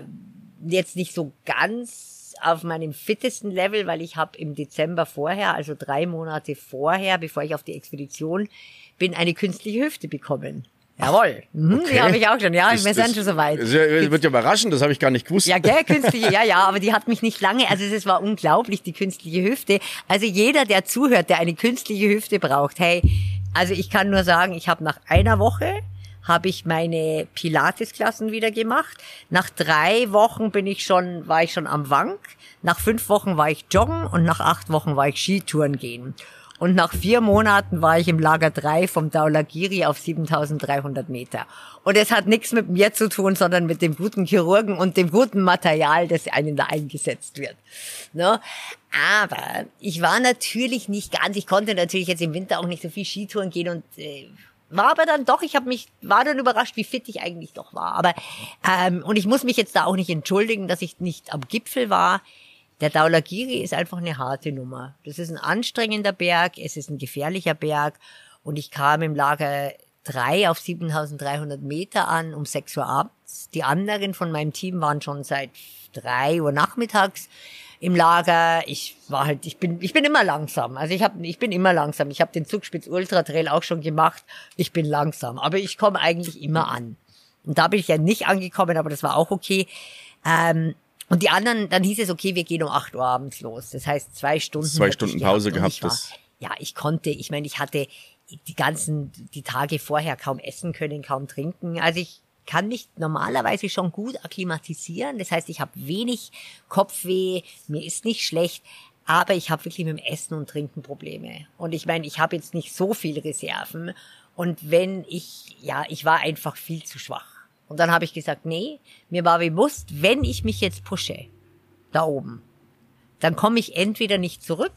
jetzt nicht so ganz auf meinem fittesten Level, weil ich habe im Dezember vorher, also drei Monate vorher, bevor ich auf die Expedition bin, eine künstliche Hüfte bekommen. Jawohl, mhm, okay. die habe ich auch schon. Ja, ist, wir sind schon soweit. Das wird ja überraschen, das habe ich gar nicht gewusst. Ja, gell, künstliche, ja, ja, aber die hat mich nicht lange, also es war unglaublich, die künstliche Hüfte. Also jeder, der zuhört, der eine künstliche Hüfte braucht, hey, also ich kann nur sagen, ich habe nach einer Woche habe ich meine Pilates-Klassen wieder gemacht. Nach drei Wochen bin ich schon, war ich schon am Wank. Nach fünf Wochen war ich joggen und nach acht Wochen war ich Skitouren gehen. Und nach vier Monaten war ich im Lager 3 vom Daulagiri auf 7300 Meter. Und es hat nichts mit mir zu tun, sondern mit dem guten Chirurgen und dem guten Material, das einen da eingesetzt wird. Ne? Aber ich war natürlich nicht ganz, ich konnte natürlich jetzt im Winter auch nicht so viel Skitouren gehen und äh, war aber dann doch, ich habe mich, war dann überrascht, wie fit ich eigentlich doch war. Aber ähm, und ich muss mich jetzt da auch nicht entschuldigen, dass ich nicht am Gipfel war. Der Daulagiri ist einfach eine harte Nummer. Das ist ein anstrengender Berg, es ist ein gefährlicher Berg und ich kam im Lager drei auf 7300 Meter an um 6 Uhr abends. Die anderen von meinem Team waren schon seit drei Uhr nachmittags im Lager. Ich war halt, ich bin, ich bin immer langsam. Also ich habe, ich bin immer langsam. Ich habe den Zugspitz Ultra Trail auch schon gemacht. Ich bin langsam, aber ich komme eigentlich immer an. Und da bin ich ja nicht angekommen, aber das war auch okay. Ähm, und die anderen, dann hieß es, okay, wir gehen um 8 Uhr abends los. Das heißt, zwei Stunden. Zwei Stunden Pause gehabt. War, ja, ich konnte, ich meine, ich hatte die ganzen, die Tage vorher kaum essen können, kaum trinken. Also ich kann mich normalerweise schon gut akklimatisieren. Das heißt, ich habe wenig Kopfweh, mir ist nicht schlecht, aber ich habe wirklich mit dem Essen und Trinken Probleme. Und ich meine, ich habe jetzt nicht so viel Reserven. Und wenn ich, ja, ich war einfach viel zu schwach. Und dann habe ich gesagt, nee, mir war bewusst, wenn ich mich jetzt pushe, da oben, dann komme ich entweder nicht zurück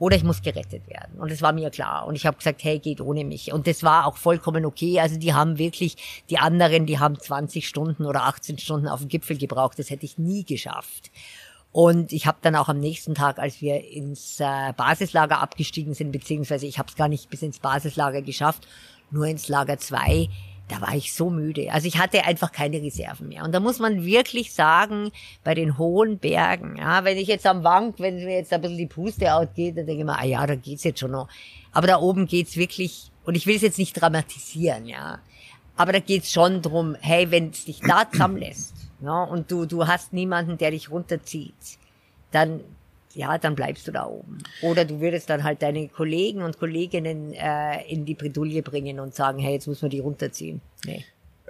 oder ich muss gerettet werden. Und das war mir klar. Und ich habe gesagt, hey, geht ohne mich. Und das war auch vollkommen okay. Also die haben wirklich, die anderen, die haben 20 Stunden oder 18 Stunden auf dem Gipfel gebraucht. Das hätte ich nie geschafft. Und ich habe dann auch am nächsten Tag, als wir ins äh, Basislager abgestiegen sind, beziehungsweise ich habe es gar nicht bis ins Basislager geschafft, nur ins Lager 2, da war ich so müde. Also ich hatte einfach keine Reserven mehr. Und da muss man wirklich sagen, bei den hohen Bergen, ja, wenn ich jetzt am Wank, wenn mir jetzt ein bisschen die Puste ausgeht, dann denke ich mir, ah ja, da geht's jetzt schon noch. Aber da oben geht's wirklich, und ich will es jetzt nicht dramatisieren, ja. Aber da geht's schon drum, hey, wenn es dich da zusammenlässt, ja, und du, du hast niemanden, der dich runterzieht, dann, ja, dann bleibst du da oben. Oder du würdest dann halt deine Kollegen und Kolleginnen äh, in die Bredouille bringen und sagen, hey, jetzt muss man die runterziehen. Nee.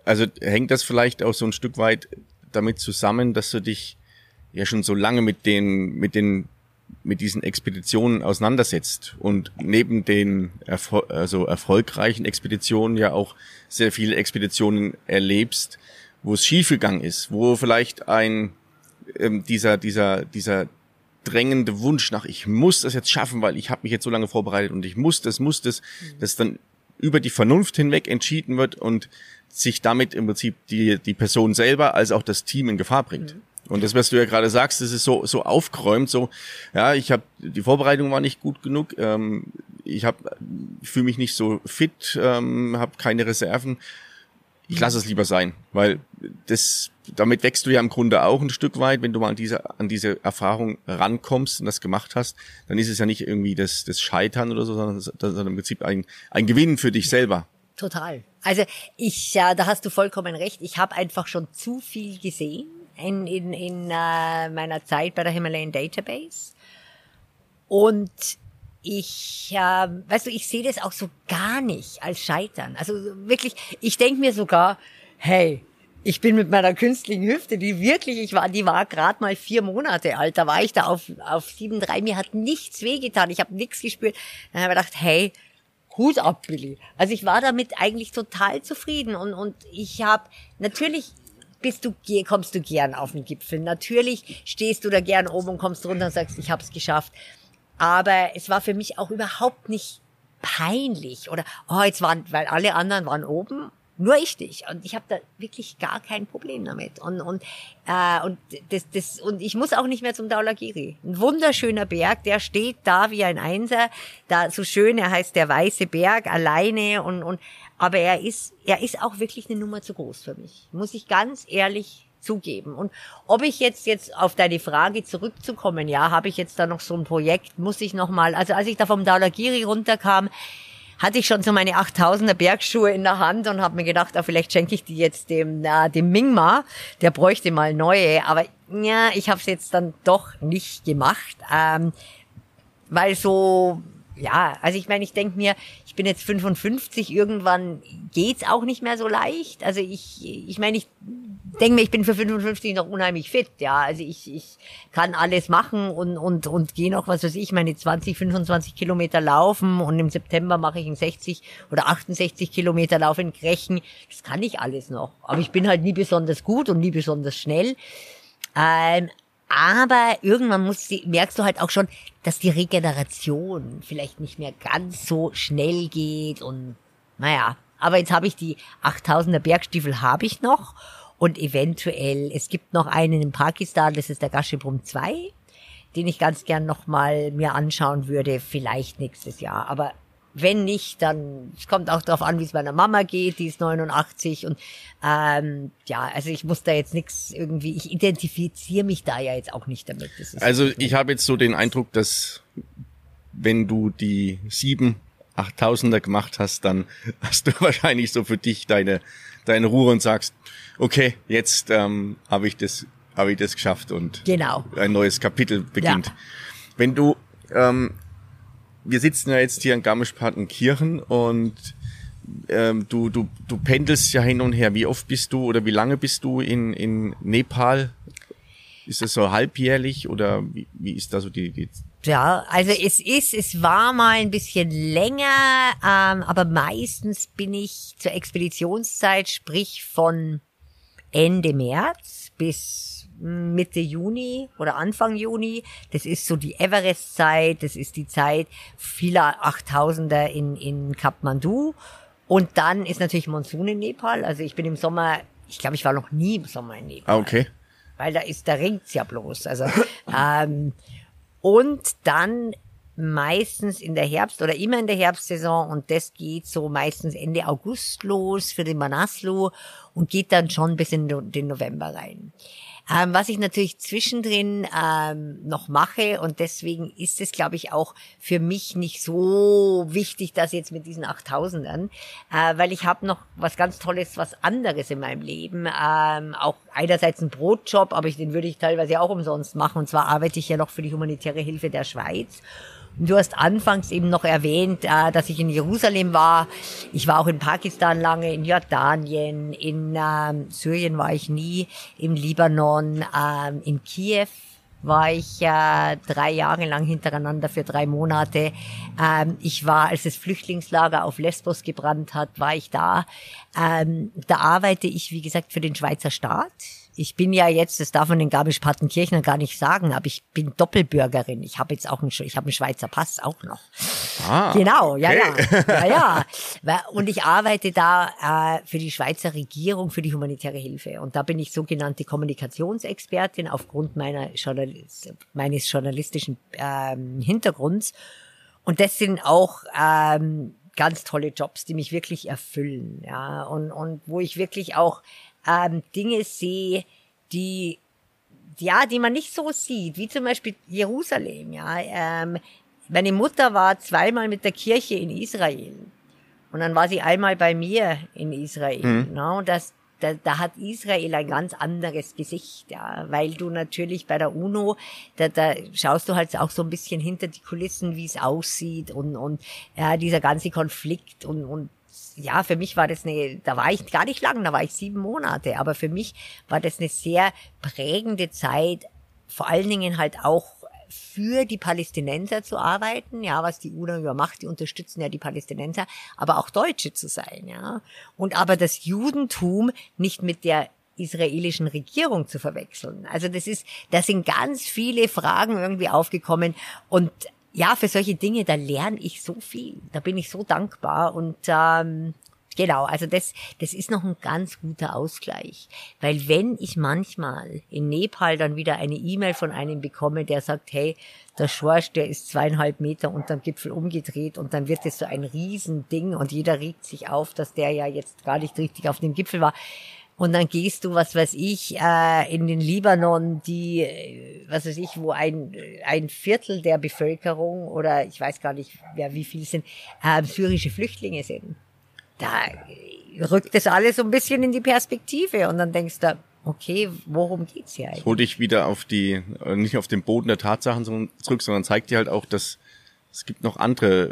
Also hängt das vielleicht auch so ein Stück weit damit zusammen, dass du dich ja schon so lange mit den, mit den, mit diesen Expeditionen auseinandersetzt und neben den Erfol also erfolgreichen Expeditionen ja auch sehr viele Expeditionen erlebst, wo es schiefgegangen ist, wo vielleicht ein ähm, dieser dieser dieser drängende Wunsch nach, ich muss das jetzt schaffen, weil ich habe mich jetzt so lange vorbereitet und ich muss das, muss das, mhm. das dann über die Vernunft hinweg entschieden wird und sich damit im Prinzip die, die Person selber als auch das Team in Gefahr bringt. Mhm. Und das, was du ja gerade sagst, das ist so, so aufgeräumt, so, ja, ich habe, die Vorbereitung war nicht gut genug, ähm, ich habe, fühle mich nicht so fit, ähm, habe keine Reserven ich lasse es lieber sein, weil das, damit wächst du ja im Grunde auch ein Stück weit, wenn du mal an diese, an diese Erfahrung rankommst und das gemacht hast, dann ist es ja nicht irgendwie das, das Scheitern oder so, sondern das, ist im Prinzip ein, ein Gewinn für dich selber. Total. Also ich, ja, da hast du vollkommen recht. Ich habe einfach schon zu viel gesehen in, in, in uh, meiner Zeit bei der Himalayan Database. Und ich, äh, weißt du, ich sehe das auch so gar nicht als Scheitern. Also wirklich, ich denke mir sogar, hey, ich bin mit meiner künstlichen Hüfte, die wirklich, ich war, die war gerade mal vier Monate alt, da war ich da auf, auf sieben drei, mir hat nichts wehgetan, ich habe nichts gespürt. Dann habe ich gedacht, hey, Hut ab, Billy. Also ich war damit eigentlich total zufrieden und, und ich habe natürlich bist du, kommst du gern auf den Gipfel. Natürlich stehst du da gern oben und kommst runter und sagst, ich habe es geschafft. Aber es war für mich auch überhaupt nicht peinlich oder, oh, jetzt waren, weil alle anderen waren oben, nur ich nicht. Und ich habe da wirklich gar kein Problem damit. Und, und, äh, und, das, das, und ich muss auch nicht mehr zum Daulagiri. Ein wunderschöner Berg, der steht da wie ein Einser. Da so schön, er heißt der Weiße Berg, alleine. Und, und, aber er ist, er ist auch wirklich eine Nummer zu groß für mich. Muss ich ganz ehrlich zugeben. Und ob ich jetzt jetzt auf deine Frage zurückzukommen, ja, habe ich jetzt da noch so ein Projekt, muss ich noch mal, also als ich da vom Daulagiri runterkam, hatte ich schon so meine 8000er Bergschuhe in der Hand und habe mir gedacht, ah, vielleicht schenke ich die jetzt dem, äh, dem Mingma, der bräuchte mal neue. Aber ja, ich habe es jetzt dann doch nicht gemacht, ähm, weil so ja, also ich meine, ich denke mir, ich bin jetzt 55, irgendwann geht's auch nicht mehr so leicht. Also ich, ich meine, ich denke mir, ich bin für 55 noch unheimlich fit, ja. Also ich, ich kann alles machen und, und, und gehe noch, was weiß ich, meine 20, 25 Kilometer laufen und im September mache ich einen 60 oder 68 Kilometer Lauf in Krechen. Das kann ich alles noch. Aber ich bin halt nie besonders gut und nie besonders schnell. Ähm, aber irgendwann muss, merkst du halt auch schon, dass die Regeneration vielleicht nicht mehr ganz so schnell geht und naja, aber jetzt habe ich die 8000er Bergstiefel habe ich noch und eventuell, es gibt noch einen in Pakistan, das ist der Gashibrum 2, den ich ganz gern nochmal mir anschauen würde, vielleicht nächstes Jahr, aber wenn nicht, dann es kommt auch darauf an, wie es meiner Mama geht, die ist 89 und ähm, ja, also ich muss da jetzt nichts irgendwie, ich identifiziere mich da ja jetzt auch nicht damit. also ich habe jetzt so den Eindruck, dass wenn du die sieben, achttausender gemacht hast, dann hast du wahrscheinlich so für dich deine deine Ruhe und sagst, okay, jetzt ähm, habe ich das habe ich das geschafft und genau. ein neues Kapitel beginnt. Ja. Wenn du ähm, wir sitzen ja jetzt hier in Garmisch-Partenkirchen und ähm, du, du, du pendelst ja hin und her. Wie oft bist du oder wie lange bist du in, in Nepal? Ist das so halbjährlich oder wie, wie ist da so die, die ja, also es ist, es war mal ein bisschen länger, ähm, aber meistens bin ich zur Expeditionszeit, sprich von Ende März bis Mitte Juni oder Anfang Juni. Das ist so die Everest-Zeit, das ist die Zeit vieler Achttausender in, in Kathmandu. Und dann ist natürlich Monsun in Nepal. Also ich bin im Sommer, ich glaube, ich war noch nie im Sommer in Nepal. Ah, okay. Weil da ist, da regnet's ja bloß. Also, ähm, und dann meistens in der Herbst oder immer in der Herbstsaison und das geht so meistens Ende August los für den Manaslu und geht dann schon bis in den November rein. Ähm, was ich natürlich zwischendrin ähm, noch mache und deswegen ist es, glaube ich, auch für mich nicht so wichtig, dass jetzt mit diesen 8000ern, äh, weil ich habe noch was ganz Tolles, was anderes in meinem Leben. Ähm, auch einerseits ein Brotjob, aber ich, den würde ich teilweise auch umsonst machen. Und zwar arbeite ich ja noch für die humanitäre Hilfe der Schweiz. Du hast anfangs eben noch erwähnt, äh, dass ich in Jerusalem war. Ich war auch in Pakistan lange, in Jordanien, in ähm, Syrien war ich nie, im Libanon, ähm, in Kiew war ich äh, drei Jahre lang hintereinander für drei Monate. Ähm, ich war, als das Flüchtlingslager auf Lesbos gebrannt hat, war ich da. Da arbeite ich, wie gesagt, für den Schweizer Staat ich bin ja jetzt, das darf man in Garmisch-Partenkirchen gar nicht sagen, aber ich bin Doppelbürgerin. Ich habe jetzt auch einen, ich habe einen Schweizer Pass auch noch. Ah, genau, ja, okay. ja, ja, ja. Und ich arbeite da äh, für die Schweizer Regierung für die humanitäre Hilfe. Und da bin ich sogenannte Kommunikationsexpertin aufgrund meiner Journalis meines journalistischen ähm, Hintergrunds. Und das sind auch ähm, ganz tolle Jobs, die mich wirklich erfüllen, ja, und und wo ich wirklich auch ähm, Dinge sehe, die ja, die man nicht so sieht, wie zum Beispiel Jerusalem. Ja, ähm, meine Mutter war zweimal mit der Kirche in Israel und dann war sie einmal bei mir in Israel. Mhm. Ne? Und das, da, da hat Israel ein ganz anderes Gesicht, ja, weil du natürlich bei der UNO, da, da schaust du halt auch so ein bisschen hinter die Kulissen, wie es aussieht und und ja, dieser ganze Konflikt und und ja, für mich war das eine, da war ich gar nicht lang, da war ich sieben Monate, aber für mich war das eine sehr prägende Zeit, vor allen Dingen halt auch für die Palästinenser zu arbeiten, ja, was die UNO ja macht, die unterstützen ja die Palästinenser, aber auch Deutsche zu sein, ja. Und aber das Judentum nicht mit der israelischen Regierung zu verwechseln. Also das ist, da sind ganz viele Fragen irgendwie aufgekommen und ja, für solche Dinge, da lerne ich so viel. Da bin ich so dankbar und ähm, genau, also das, das ist noch ein ganz guter Ausgleich. Weil wenn ich manchmal in Nepal dann wieder eine E-Mail von einem bekomme, der sagt, hey, der Schorsch, der ist zweieinhalb Meter unterm Gipfel umgedreht und dann wird es so ein Riesending und jeder regt sich auf, dass der ja jetzt gar nicht richtig auf dem Gipfel war und dann gehst du, was weiß ich, äh, in den Libanon, die, äh, was weiß ich, wo ein, ein Viertel der Bevölkerung oder ich weiß gar nicht, wer wie viel sind, äh, syrische Flüchtlinge sind. Da rückt das alles so ein bisschen in die Perspektive und dann denkst du, okay, worum geht's hier eigentlich? Hol dich wieder auf die, äh, nicht auf den Boden der Tatsachen zurück, sondern zeigt dir halt auch, dass es gibt noch andere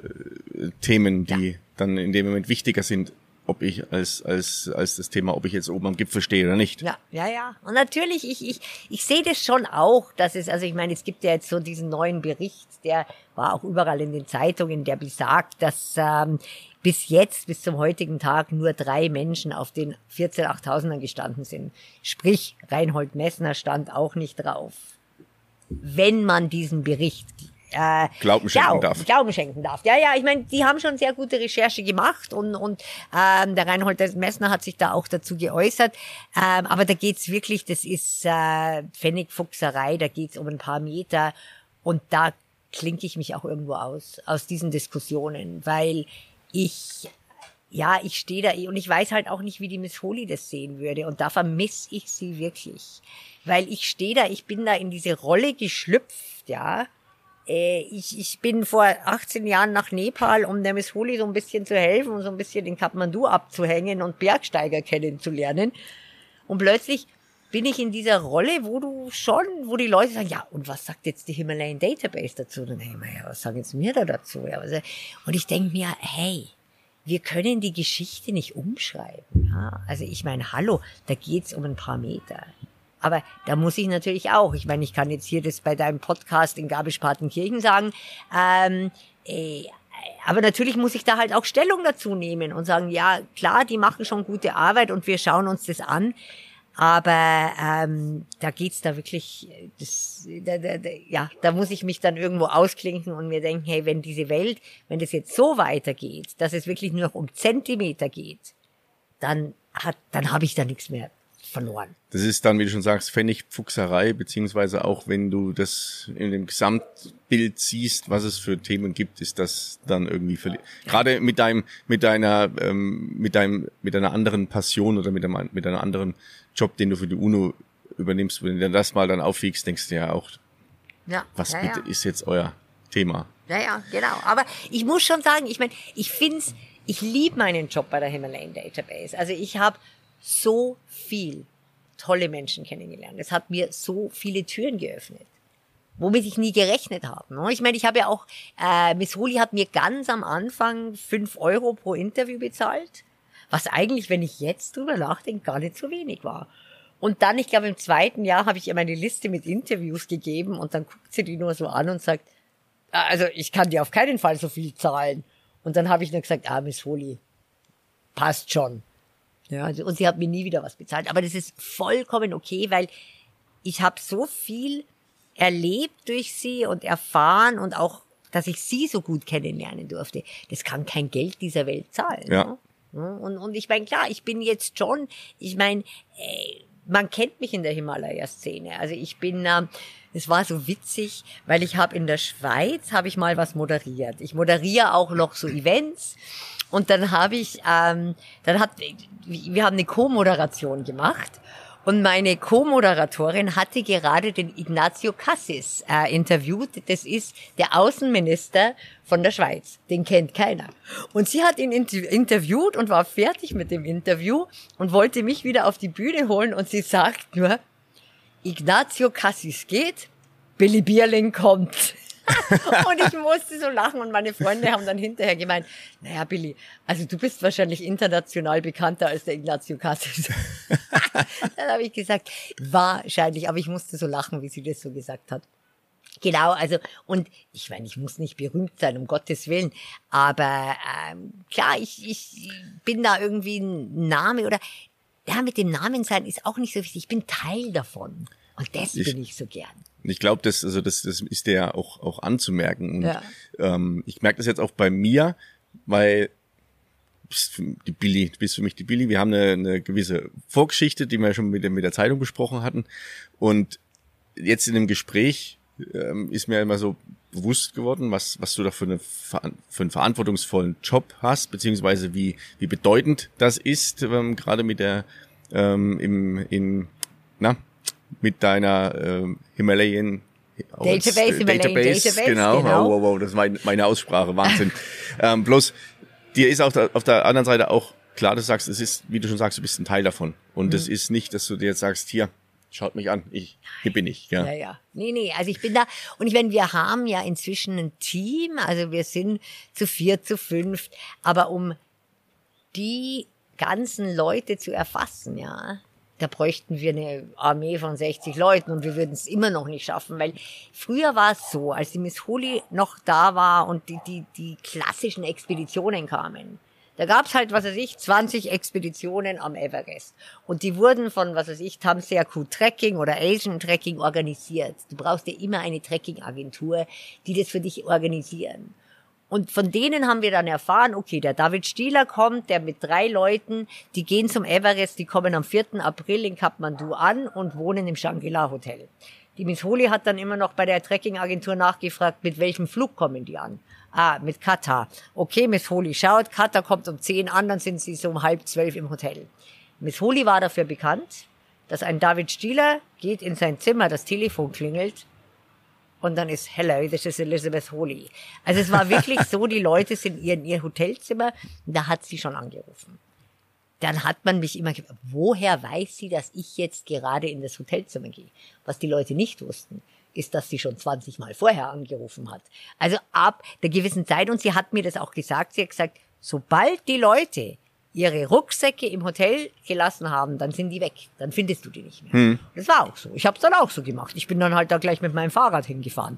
äh, Themen, die ja. dann in dem Moment wichtiger sind ob ich als, als, als das Thema, ob ich jetzt oben am Gipfel stehe oder nicht. Ja, ja, ja. Und natürlich, ich, ich, ich sehe das schon auch, dass es, also ich meine, es gibt ja jetzt so diesen neuen Bericht, der war auch überall in den Zeitungen, der besagt, dass ähm, bis jetzt, bis zum heutigen Tag, nur drei Menschen auf den 14 8000ern gestanden sind. Sprich, Reinhold Messner stand auch nicht drauf. Wenn man diesen Bericht äh, Glauben schenken ja, darf. Glauben schenken darf. Ja, ja, ich meine, die haben schon sehr gute Recherche gemacht und, und ähm, der Reinhold Messner hat sich da auch dazu geäußert. Ähm, aber da geht's wirklich, das ist äh, Pfennigfuchserei, da geht's um ein paar Meter und da klinke ich mich auch irgendwo aus, aus diesen Diskussionen, weil ich, ja, ich stehe da und ich weiß halt auch nicht, wie die Miss Holy das sehen würde und da vermisse ich sie wirklich, weil ich stehe da, ich bin da in diese Rolle geschlüpft, ja, ich, ich bin vor 18 Jahren nach Nepal, um der Miss Holy so ein bisschen zu helfen und so ein bisschen den Kathmandu abzuhängen und Bergsteiger kennenzulernen. Und plötzlich bin ich in dieser Rolle, wo du schon, wo die Leute sagen, ja, und was sagt jetzt die Himalayan Database dazu? Und dann denke ich mir, ja, was sagen jetzt mir da dazu? Also, und ich denke mir, hey, wir können die Geschichte nicht umschreiben. Ja? Also ich meine, hallo, da geht's um ein paar Meter. Aber da muss ich natürlich auch, ich meine, ich kann jetzt hier das bei deinem Podcast in Garmisch-Partenkirchen sagen, ähm, äh, aber natürlich muss ich da halt auch Stellung dazu nehmen und sagen, ja, klar, die machen schon gute Arbeit und wir schauen uns das an. Aber ähm, da geht's da wirklich, das, da, da, da, ja, da muss ich mich dann irgendwo ausklinken und mir denken, hey, wenn diese Welt, wenn das jetzt so weitergeht, dass es wirklich nur noch um Zentimeter geht, dann hat, dann habe ich da nichts mehr verloren. Das ist dann, wie du schon sagst, Pfennigfuchserei, beziehungsweise auch wenn du das in dem Gesamtbild siehst, was es für Themen gibt, ist das dann irgendwie verli gerade mit deinem, mit deiner, ähm, mit deinem, mit deiner anderen Passion oder mit einem, mit einer anderen Job, den du für die UNO übernimmst, wenn du das mal dann aufwiegst, denkst du ja auch, ja, was ja, bitte ja. ist jetzt euer Thema? Ja, ja, genau. Aber ich muss schon sagen, ich meine, ich find's, ich liebe meinen Job bei der Himalayan Database. Also ich habe so viel tolle Menschen kennengelernt. Es hat mir so viele Türen geöffnet, womit ich nie gerechnet habe. Ne? Ich meine, ich habe ja auch, äh, Miss Holi hat mir ganz am Anfang fünf Euro pro Interview bezahlt, was eigentlich, wenn ich jetzt drüber nachdenke, gar nicht so wenig war. Und dann, ich glaube, im zweiten Jahr habe ich ihr meine Liste mit Interviews gegeben und dann guckt sie die nur so an und sagt, ah, also ich kann dir auf keinen Fall so viel zahlen. Und dann habe ich nur gesagt, ah, Miss Holi, passt schon. Ja, also, und sie hat mir nie wieder was bezahlt. Aber das ist vollkommen okay, weil ich habe so viel erlebt durch sie und erfahren und auch, dass ich sie so gut kennenlernen durfte. Das kann kein Geld dieser Welt zahlen. Ja. Ne? Und, und ich meine, klar, ich bin jetzt schon, ich meine, äh, man kennt mich in der Himalaya-Szene. Also ich bin, äh, es war so witzig, weil ich habe in der Schweiz, habe ich mal was moderiert. Ich moderiere auch noch so Events. Und dann habe ich, ähm, dann hat, wir haben eine Co-Moderation gemacht. Und meine Co-Moderatorin hatte gerade den Ignacio Cassis äh, interviewt. Das ist der Außenminister von der Schweiz. Den kennt keiner. Und sie hat ihn interviewt und war fertig mit dem Interview und wollte mich wieder auf die Bühne holen. Und sie sagt nur, Ignacio Cassis geht, Billy Bierling kommt. und ich musste so lachen und meine Freunde haben dann hinterher gemeint, naja, Billy, also du bist wahrscheinlich international bekannter als der Ignacio Cassis. dann habe ich gesagt, wahrscheinlich, aber ich musste so lachen, wie sie das so gesagt hat. Genau, also und ich meine, ich muss nicht berühmt sein, um Gottes Willen, aber ähm, klar, ich, ich bin da irgendwie ein Name oder ja, mit dem Namen sein ist auch nicht so wichtig. Ich bin Teil davon und das ich, bin ich so gern. Ich glaube, das, also das, das ist dir ja auch, auch anzumerken. Und, ja. ähm, ich merke das jetzt auch bei mir, weil die Billy, du bist für mich die Billy. Wir haben eine, eine gewisse Vorgeschichte, die wir schon mit, der, mit der Zeitung besprochen hatten. Und jetzt in dem Gespräch ähm, ist mir immer so bewusst geworden, was, was du da für, eine, für einen verantwortungsvollen Job hast, beziehungsweise wie, wie bedeutend das ist, ähm, gerade mit der ähm, im, in, na, mit deiner ähm, Himalayan Database, Himalayan Database, Database genau. genau. Oh, wow, wow, das ist meine, meine Aussprache, Wahnsinn. ähm, bloß, dir ist auf der, auf der anderen Seite auch klar, du sagst, es ist, wie du schon sagst, du bist ein Teil davon. Und es mhm. ist nicht, dass du dir jetzt sagst, hier, schaut mich an, ich, hier bin ich. Ja. ja, ja. Nee, nee, also ich bin da, und ich meine, wir haben ja inzwischen ein Team, also wir sind zu vier, zu fünf, aber um die ganzen Leute zu erfassen, ja, da bräuchten wir eine Armee von 60 Leuten und wir würden es immer noch nicht schaffen, weil früher war es so, als die Miss Holy noch da war und die, die, die klassischen Expeditionen kamen, da gab's halt, was weiß ich, 20 Expeditionen am Everest. Und die wurden von, was weiß ich, Tamseaku Trekking oder Asian Trekking organisiert. Du brauchst ja immer eine Trekking-Agentur, die das für dich organisieren. Und von denen haben wir dann erfahren, okay, der David Stieler kommt, der mit drei Leuten, die gehen zum Everest, die kommen am 4. April in Kathmandu an und wohnen im Shangri-La Hotel. Die Miss Holy hat dann immer noch bei der Trekkingagentur nachgefragt, mit welchem Flug kommen die an? Ah, mit Katar. Okay, Miss Holy schaut, Katar kommt um 10 an, dann sind sie so um halb zwölf im Hotel. Miss Holy war dafür bekannt, dass ein David Stieler geht in sein Zimmer, das Telefon klingelt und dann ist Hello, this is Elizabeth Holy. Also es war wirklich so, die Leute sind in ihr Hotelzimmer, da hat sie schon angerufen. Dann hat man mich immer gefragt, woher weiß sie, dass ich jetzt gerade in das Hotelzimmer gehe? Was die Leute nicht wussten, ist, dass sie schon 20 Mal vorher angerufen hat. Also ab der gewissen Zeit, und sie hat mir das auch gesagt, sie hat gesagt, sobald die Leute ihre Rucksäcke im Hotel gelassen haben, dann sind die weg. Dann findest du die nicht mehr. Hm. Das war auch so. Ich habe es dann auch so gemacht. Ich bin dann halt da gleich mit meinem Fahrrad hingefahren.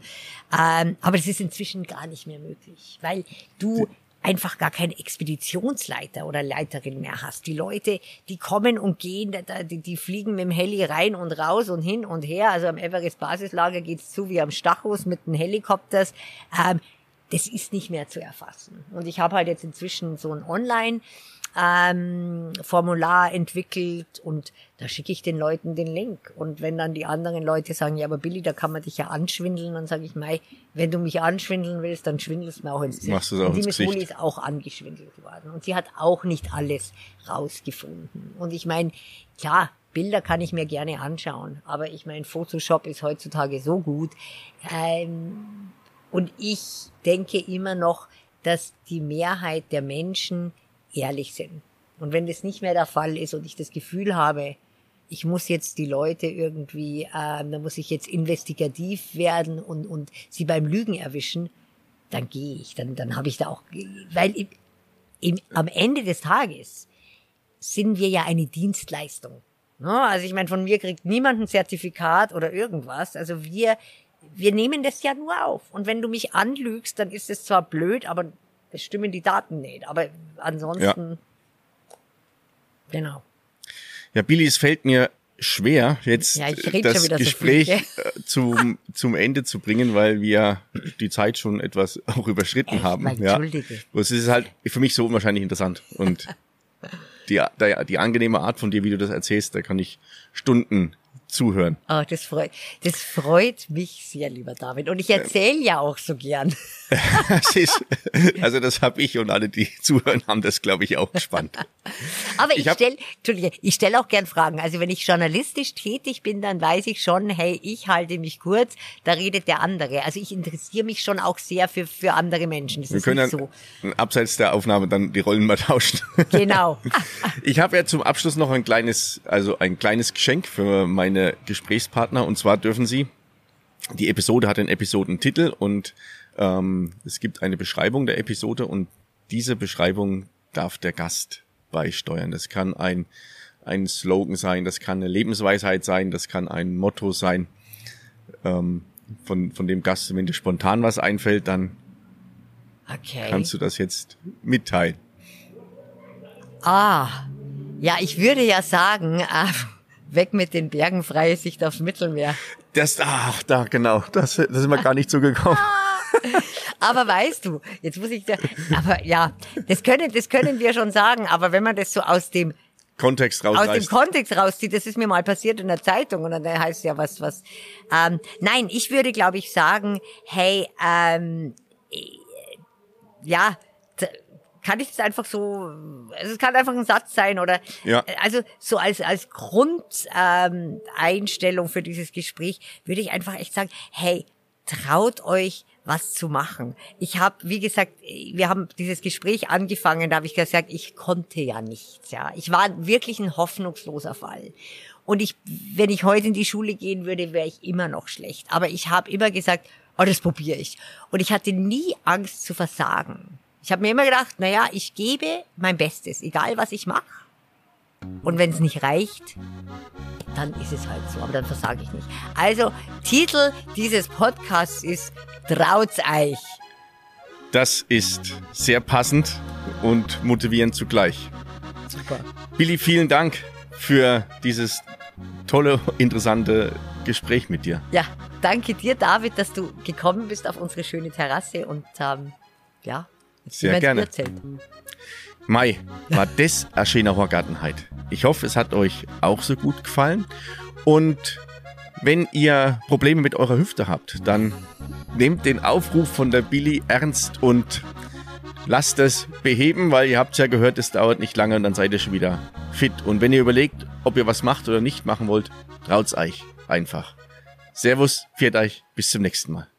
Ähm, aber das ist inzwischen gar nicht mehr möglich, weil du einfach gar keinen Expeditionsleiter oder Leiterin mehr hast. Die Leute, die kommen und gehen, die, die fliegen mit dem Heli rein und raus und hin und her. Also am Everest Basislager geht's zu wie am Stachus mit den Helikopters. Ähm, das ist nicht mehr zu erfassen. Und ich habe halt jetzt inzwischen so ein Online- ähm, Formular entwickelt und da schicke ich den Leuten den Link. Und wenn dann die anderen Leute sagen, ja, aber Billy, da kann man dich ja anschwindeln, dann sage ich, Mei, wenn du mich anschwindeln willst, dann schwindelst du mir auch ins Gesicht. Machst du auch und die Miss Uli ist auch angeschwindelt worden. Und sie hat auch nicht alles rausgefunden. Und ich meine, klar, Bilder kann ich mir gerne anschauen, aber ich meine, Photoshop ist heutzutage so gut. Ähm, und ich denke immer noch, dass die Mehrheit der Menschen ehrlich sind. Und wenn das nicht mehr der Fall ist und ich das Gefühl habe, ich muss jetzt die Leute irgendwie, ähm, da muss ich jetzt investigativ werden und, und sie beim Lügen erwischen, dann gehe ich, dann, dann habe ich da auch, weil im, im, am Ende des Tages sind wir ja eine Dienstleistung. Ne? Also ich meine, von mir kriegt niemand ein Zertifikat oder irgendwas. Also wir, wir nehmen das ja nur auf. Und wenn du mich anlügst, dann ist es zwar blöd, aber es stimmen die Daten nicht. Aber ansonsten, ja. genau. Ja, Billy, es fällt mir schwer, jetzt ja, das Gespräch so viel, äh, zum, zum Ende zu bringen, weil wir die Zeit schon etwas auch überschritten Echt? haben. Ja. Entschuldige. Es ist halt für mich so unwahrscheinlich interessant. Und die, die, die angenehme Art von dir, wie du das erzählst, da kann ich Stunden zuhören. Oh, das freut, das freut mich sehr, lieber David. Und ich erzähle ja auch so gern. das ist, also das habe ich und alle, die zuhören, haben das, glaube ich, auch gespannt. Aber ich, ich stelle, ich stelle auch gern Fragen. Also wenn ich journalistisch tätig bin, dann weiß ich schon, hey, ich halte mich kurz, da redet der andere. Also ich interessiere mich schon auch sehr für, für andere Menschen. Das Wir können so. abseits der Aufnahme dann die Rollen mal tauschen. Genau. ich habe ja zum Abschluss noch ein kleines, also ein kleines Geschenk für meine Gesprächspartner und zwar dürfen sie die Episode hat einen Episodentitel und ähm, es gibt eine Beschreibung der Episode und diese Beschreibung darf der Gast beisteuern. Das kann ein, ein Slogan sein, das kann eine Lebensweisheit sein, das kann ein Motto sein. Ähm, von, von dem Gast, wenn dir spontan was einfällt, dann okay. kannst du das jetzt mitteilen. Ah, ja, ich würde ja sagen, äh, weg mit den Bergen, freie Sicht aufs Mittelmeer. Das, ach, da, genau, das, das ist mir gar nicht so gekommen. aber weißt du, jetzt muss ich da, aber ja, das können, das können wir schon sagen, aber wenn man das so aus dem Kontext raus. Aus dem Kontext rauszieht, das ist mir mal passiert in der Zeitung und dann heißt ja was, was. Ähm, nein, ich würde, glaube ich, sagen, hey, ähm, ja, kann ich das einfach so, also es kann einfach ein Satz sein oder ja. also so als als Grundeinstellung ähm, für dieses Gespräch würde ich einfach echt sagen, hey, traut euch was zu machen. Ich habe, wie gesagt, wir haben dieses Gespräch angefangen, da habe ich gesagt, ich konnte ja nichts, ja. Ich war wirklich ein hoffnungsloser Fall. Und ich, wenn ich heute in die Schule gehen würde, wäre ich immer noch schlecht. Aber ich habe immer gesagt, oh, das probiere ich. Und ich hatte nie Angst zu versagen. Ich habe mir immer gedacht, naja, ich gebe mein Bestes, egal was ich mache. Und wenn es nicht reicht, dann ist es halt so, aber dann versage ich nicht. Also, Titel dieses Podcasts ist Traut's euch. Das ist sehr passend und motivierend zugleich. Super. Billy, vielen Dank für dieses tolle, interessante Gespräch mit dir. Ja, danke dir, David, dass du gekommen bist auf unsere schöne Terrasse und ähm, ja, sehr gerne. Mai, war das eine schöne Horgartenheit. Ich hoffe, es hat euch auch so gut gefallen. Und Wenn ihr Probleme mit eurer Hüfte habt, dann nehmt den Aufruf von der Billy ernst und lasst es beheben, weil ihr habt ja gehört, es dauert nicht lange und dann seid ihr schon wieder fit. Und wenn ihr überlegt, ob ihr was macht oder nicht machen wollt, traut's euch einfach. Servus, viert euch, bis zum nächsten Mal.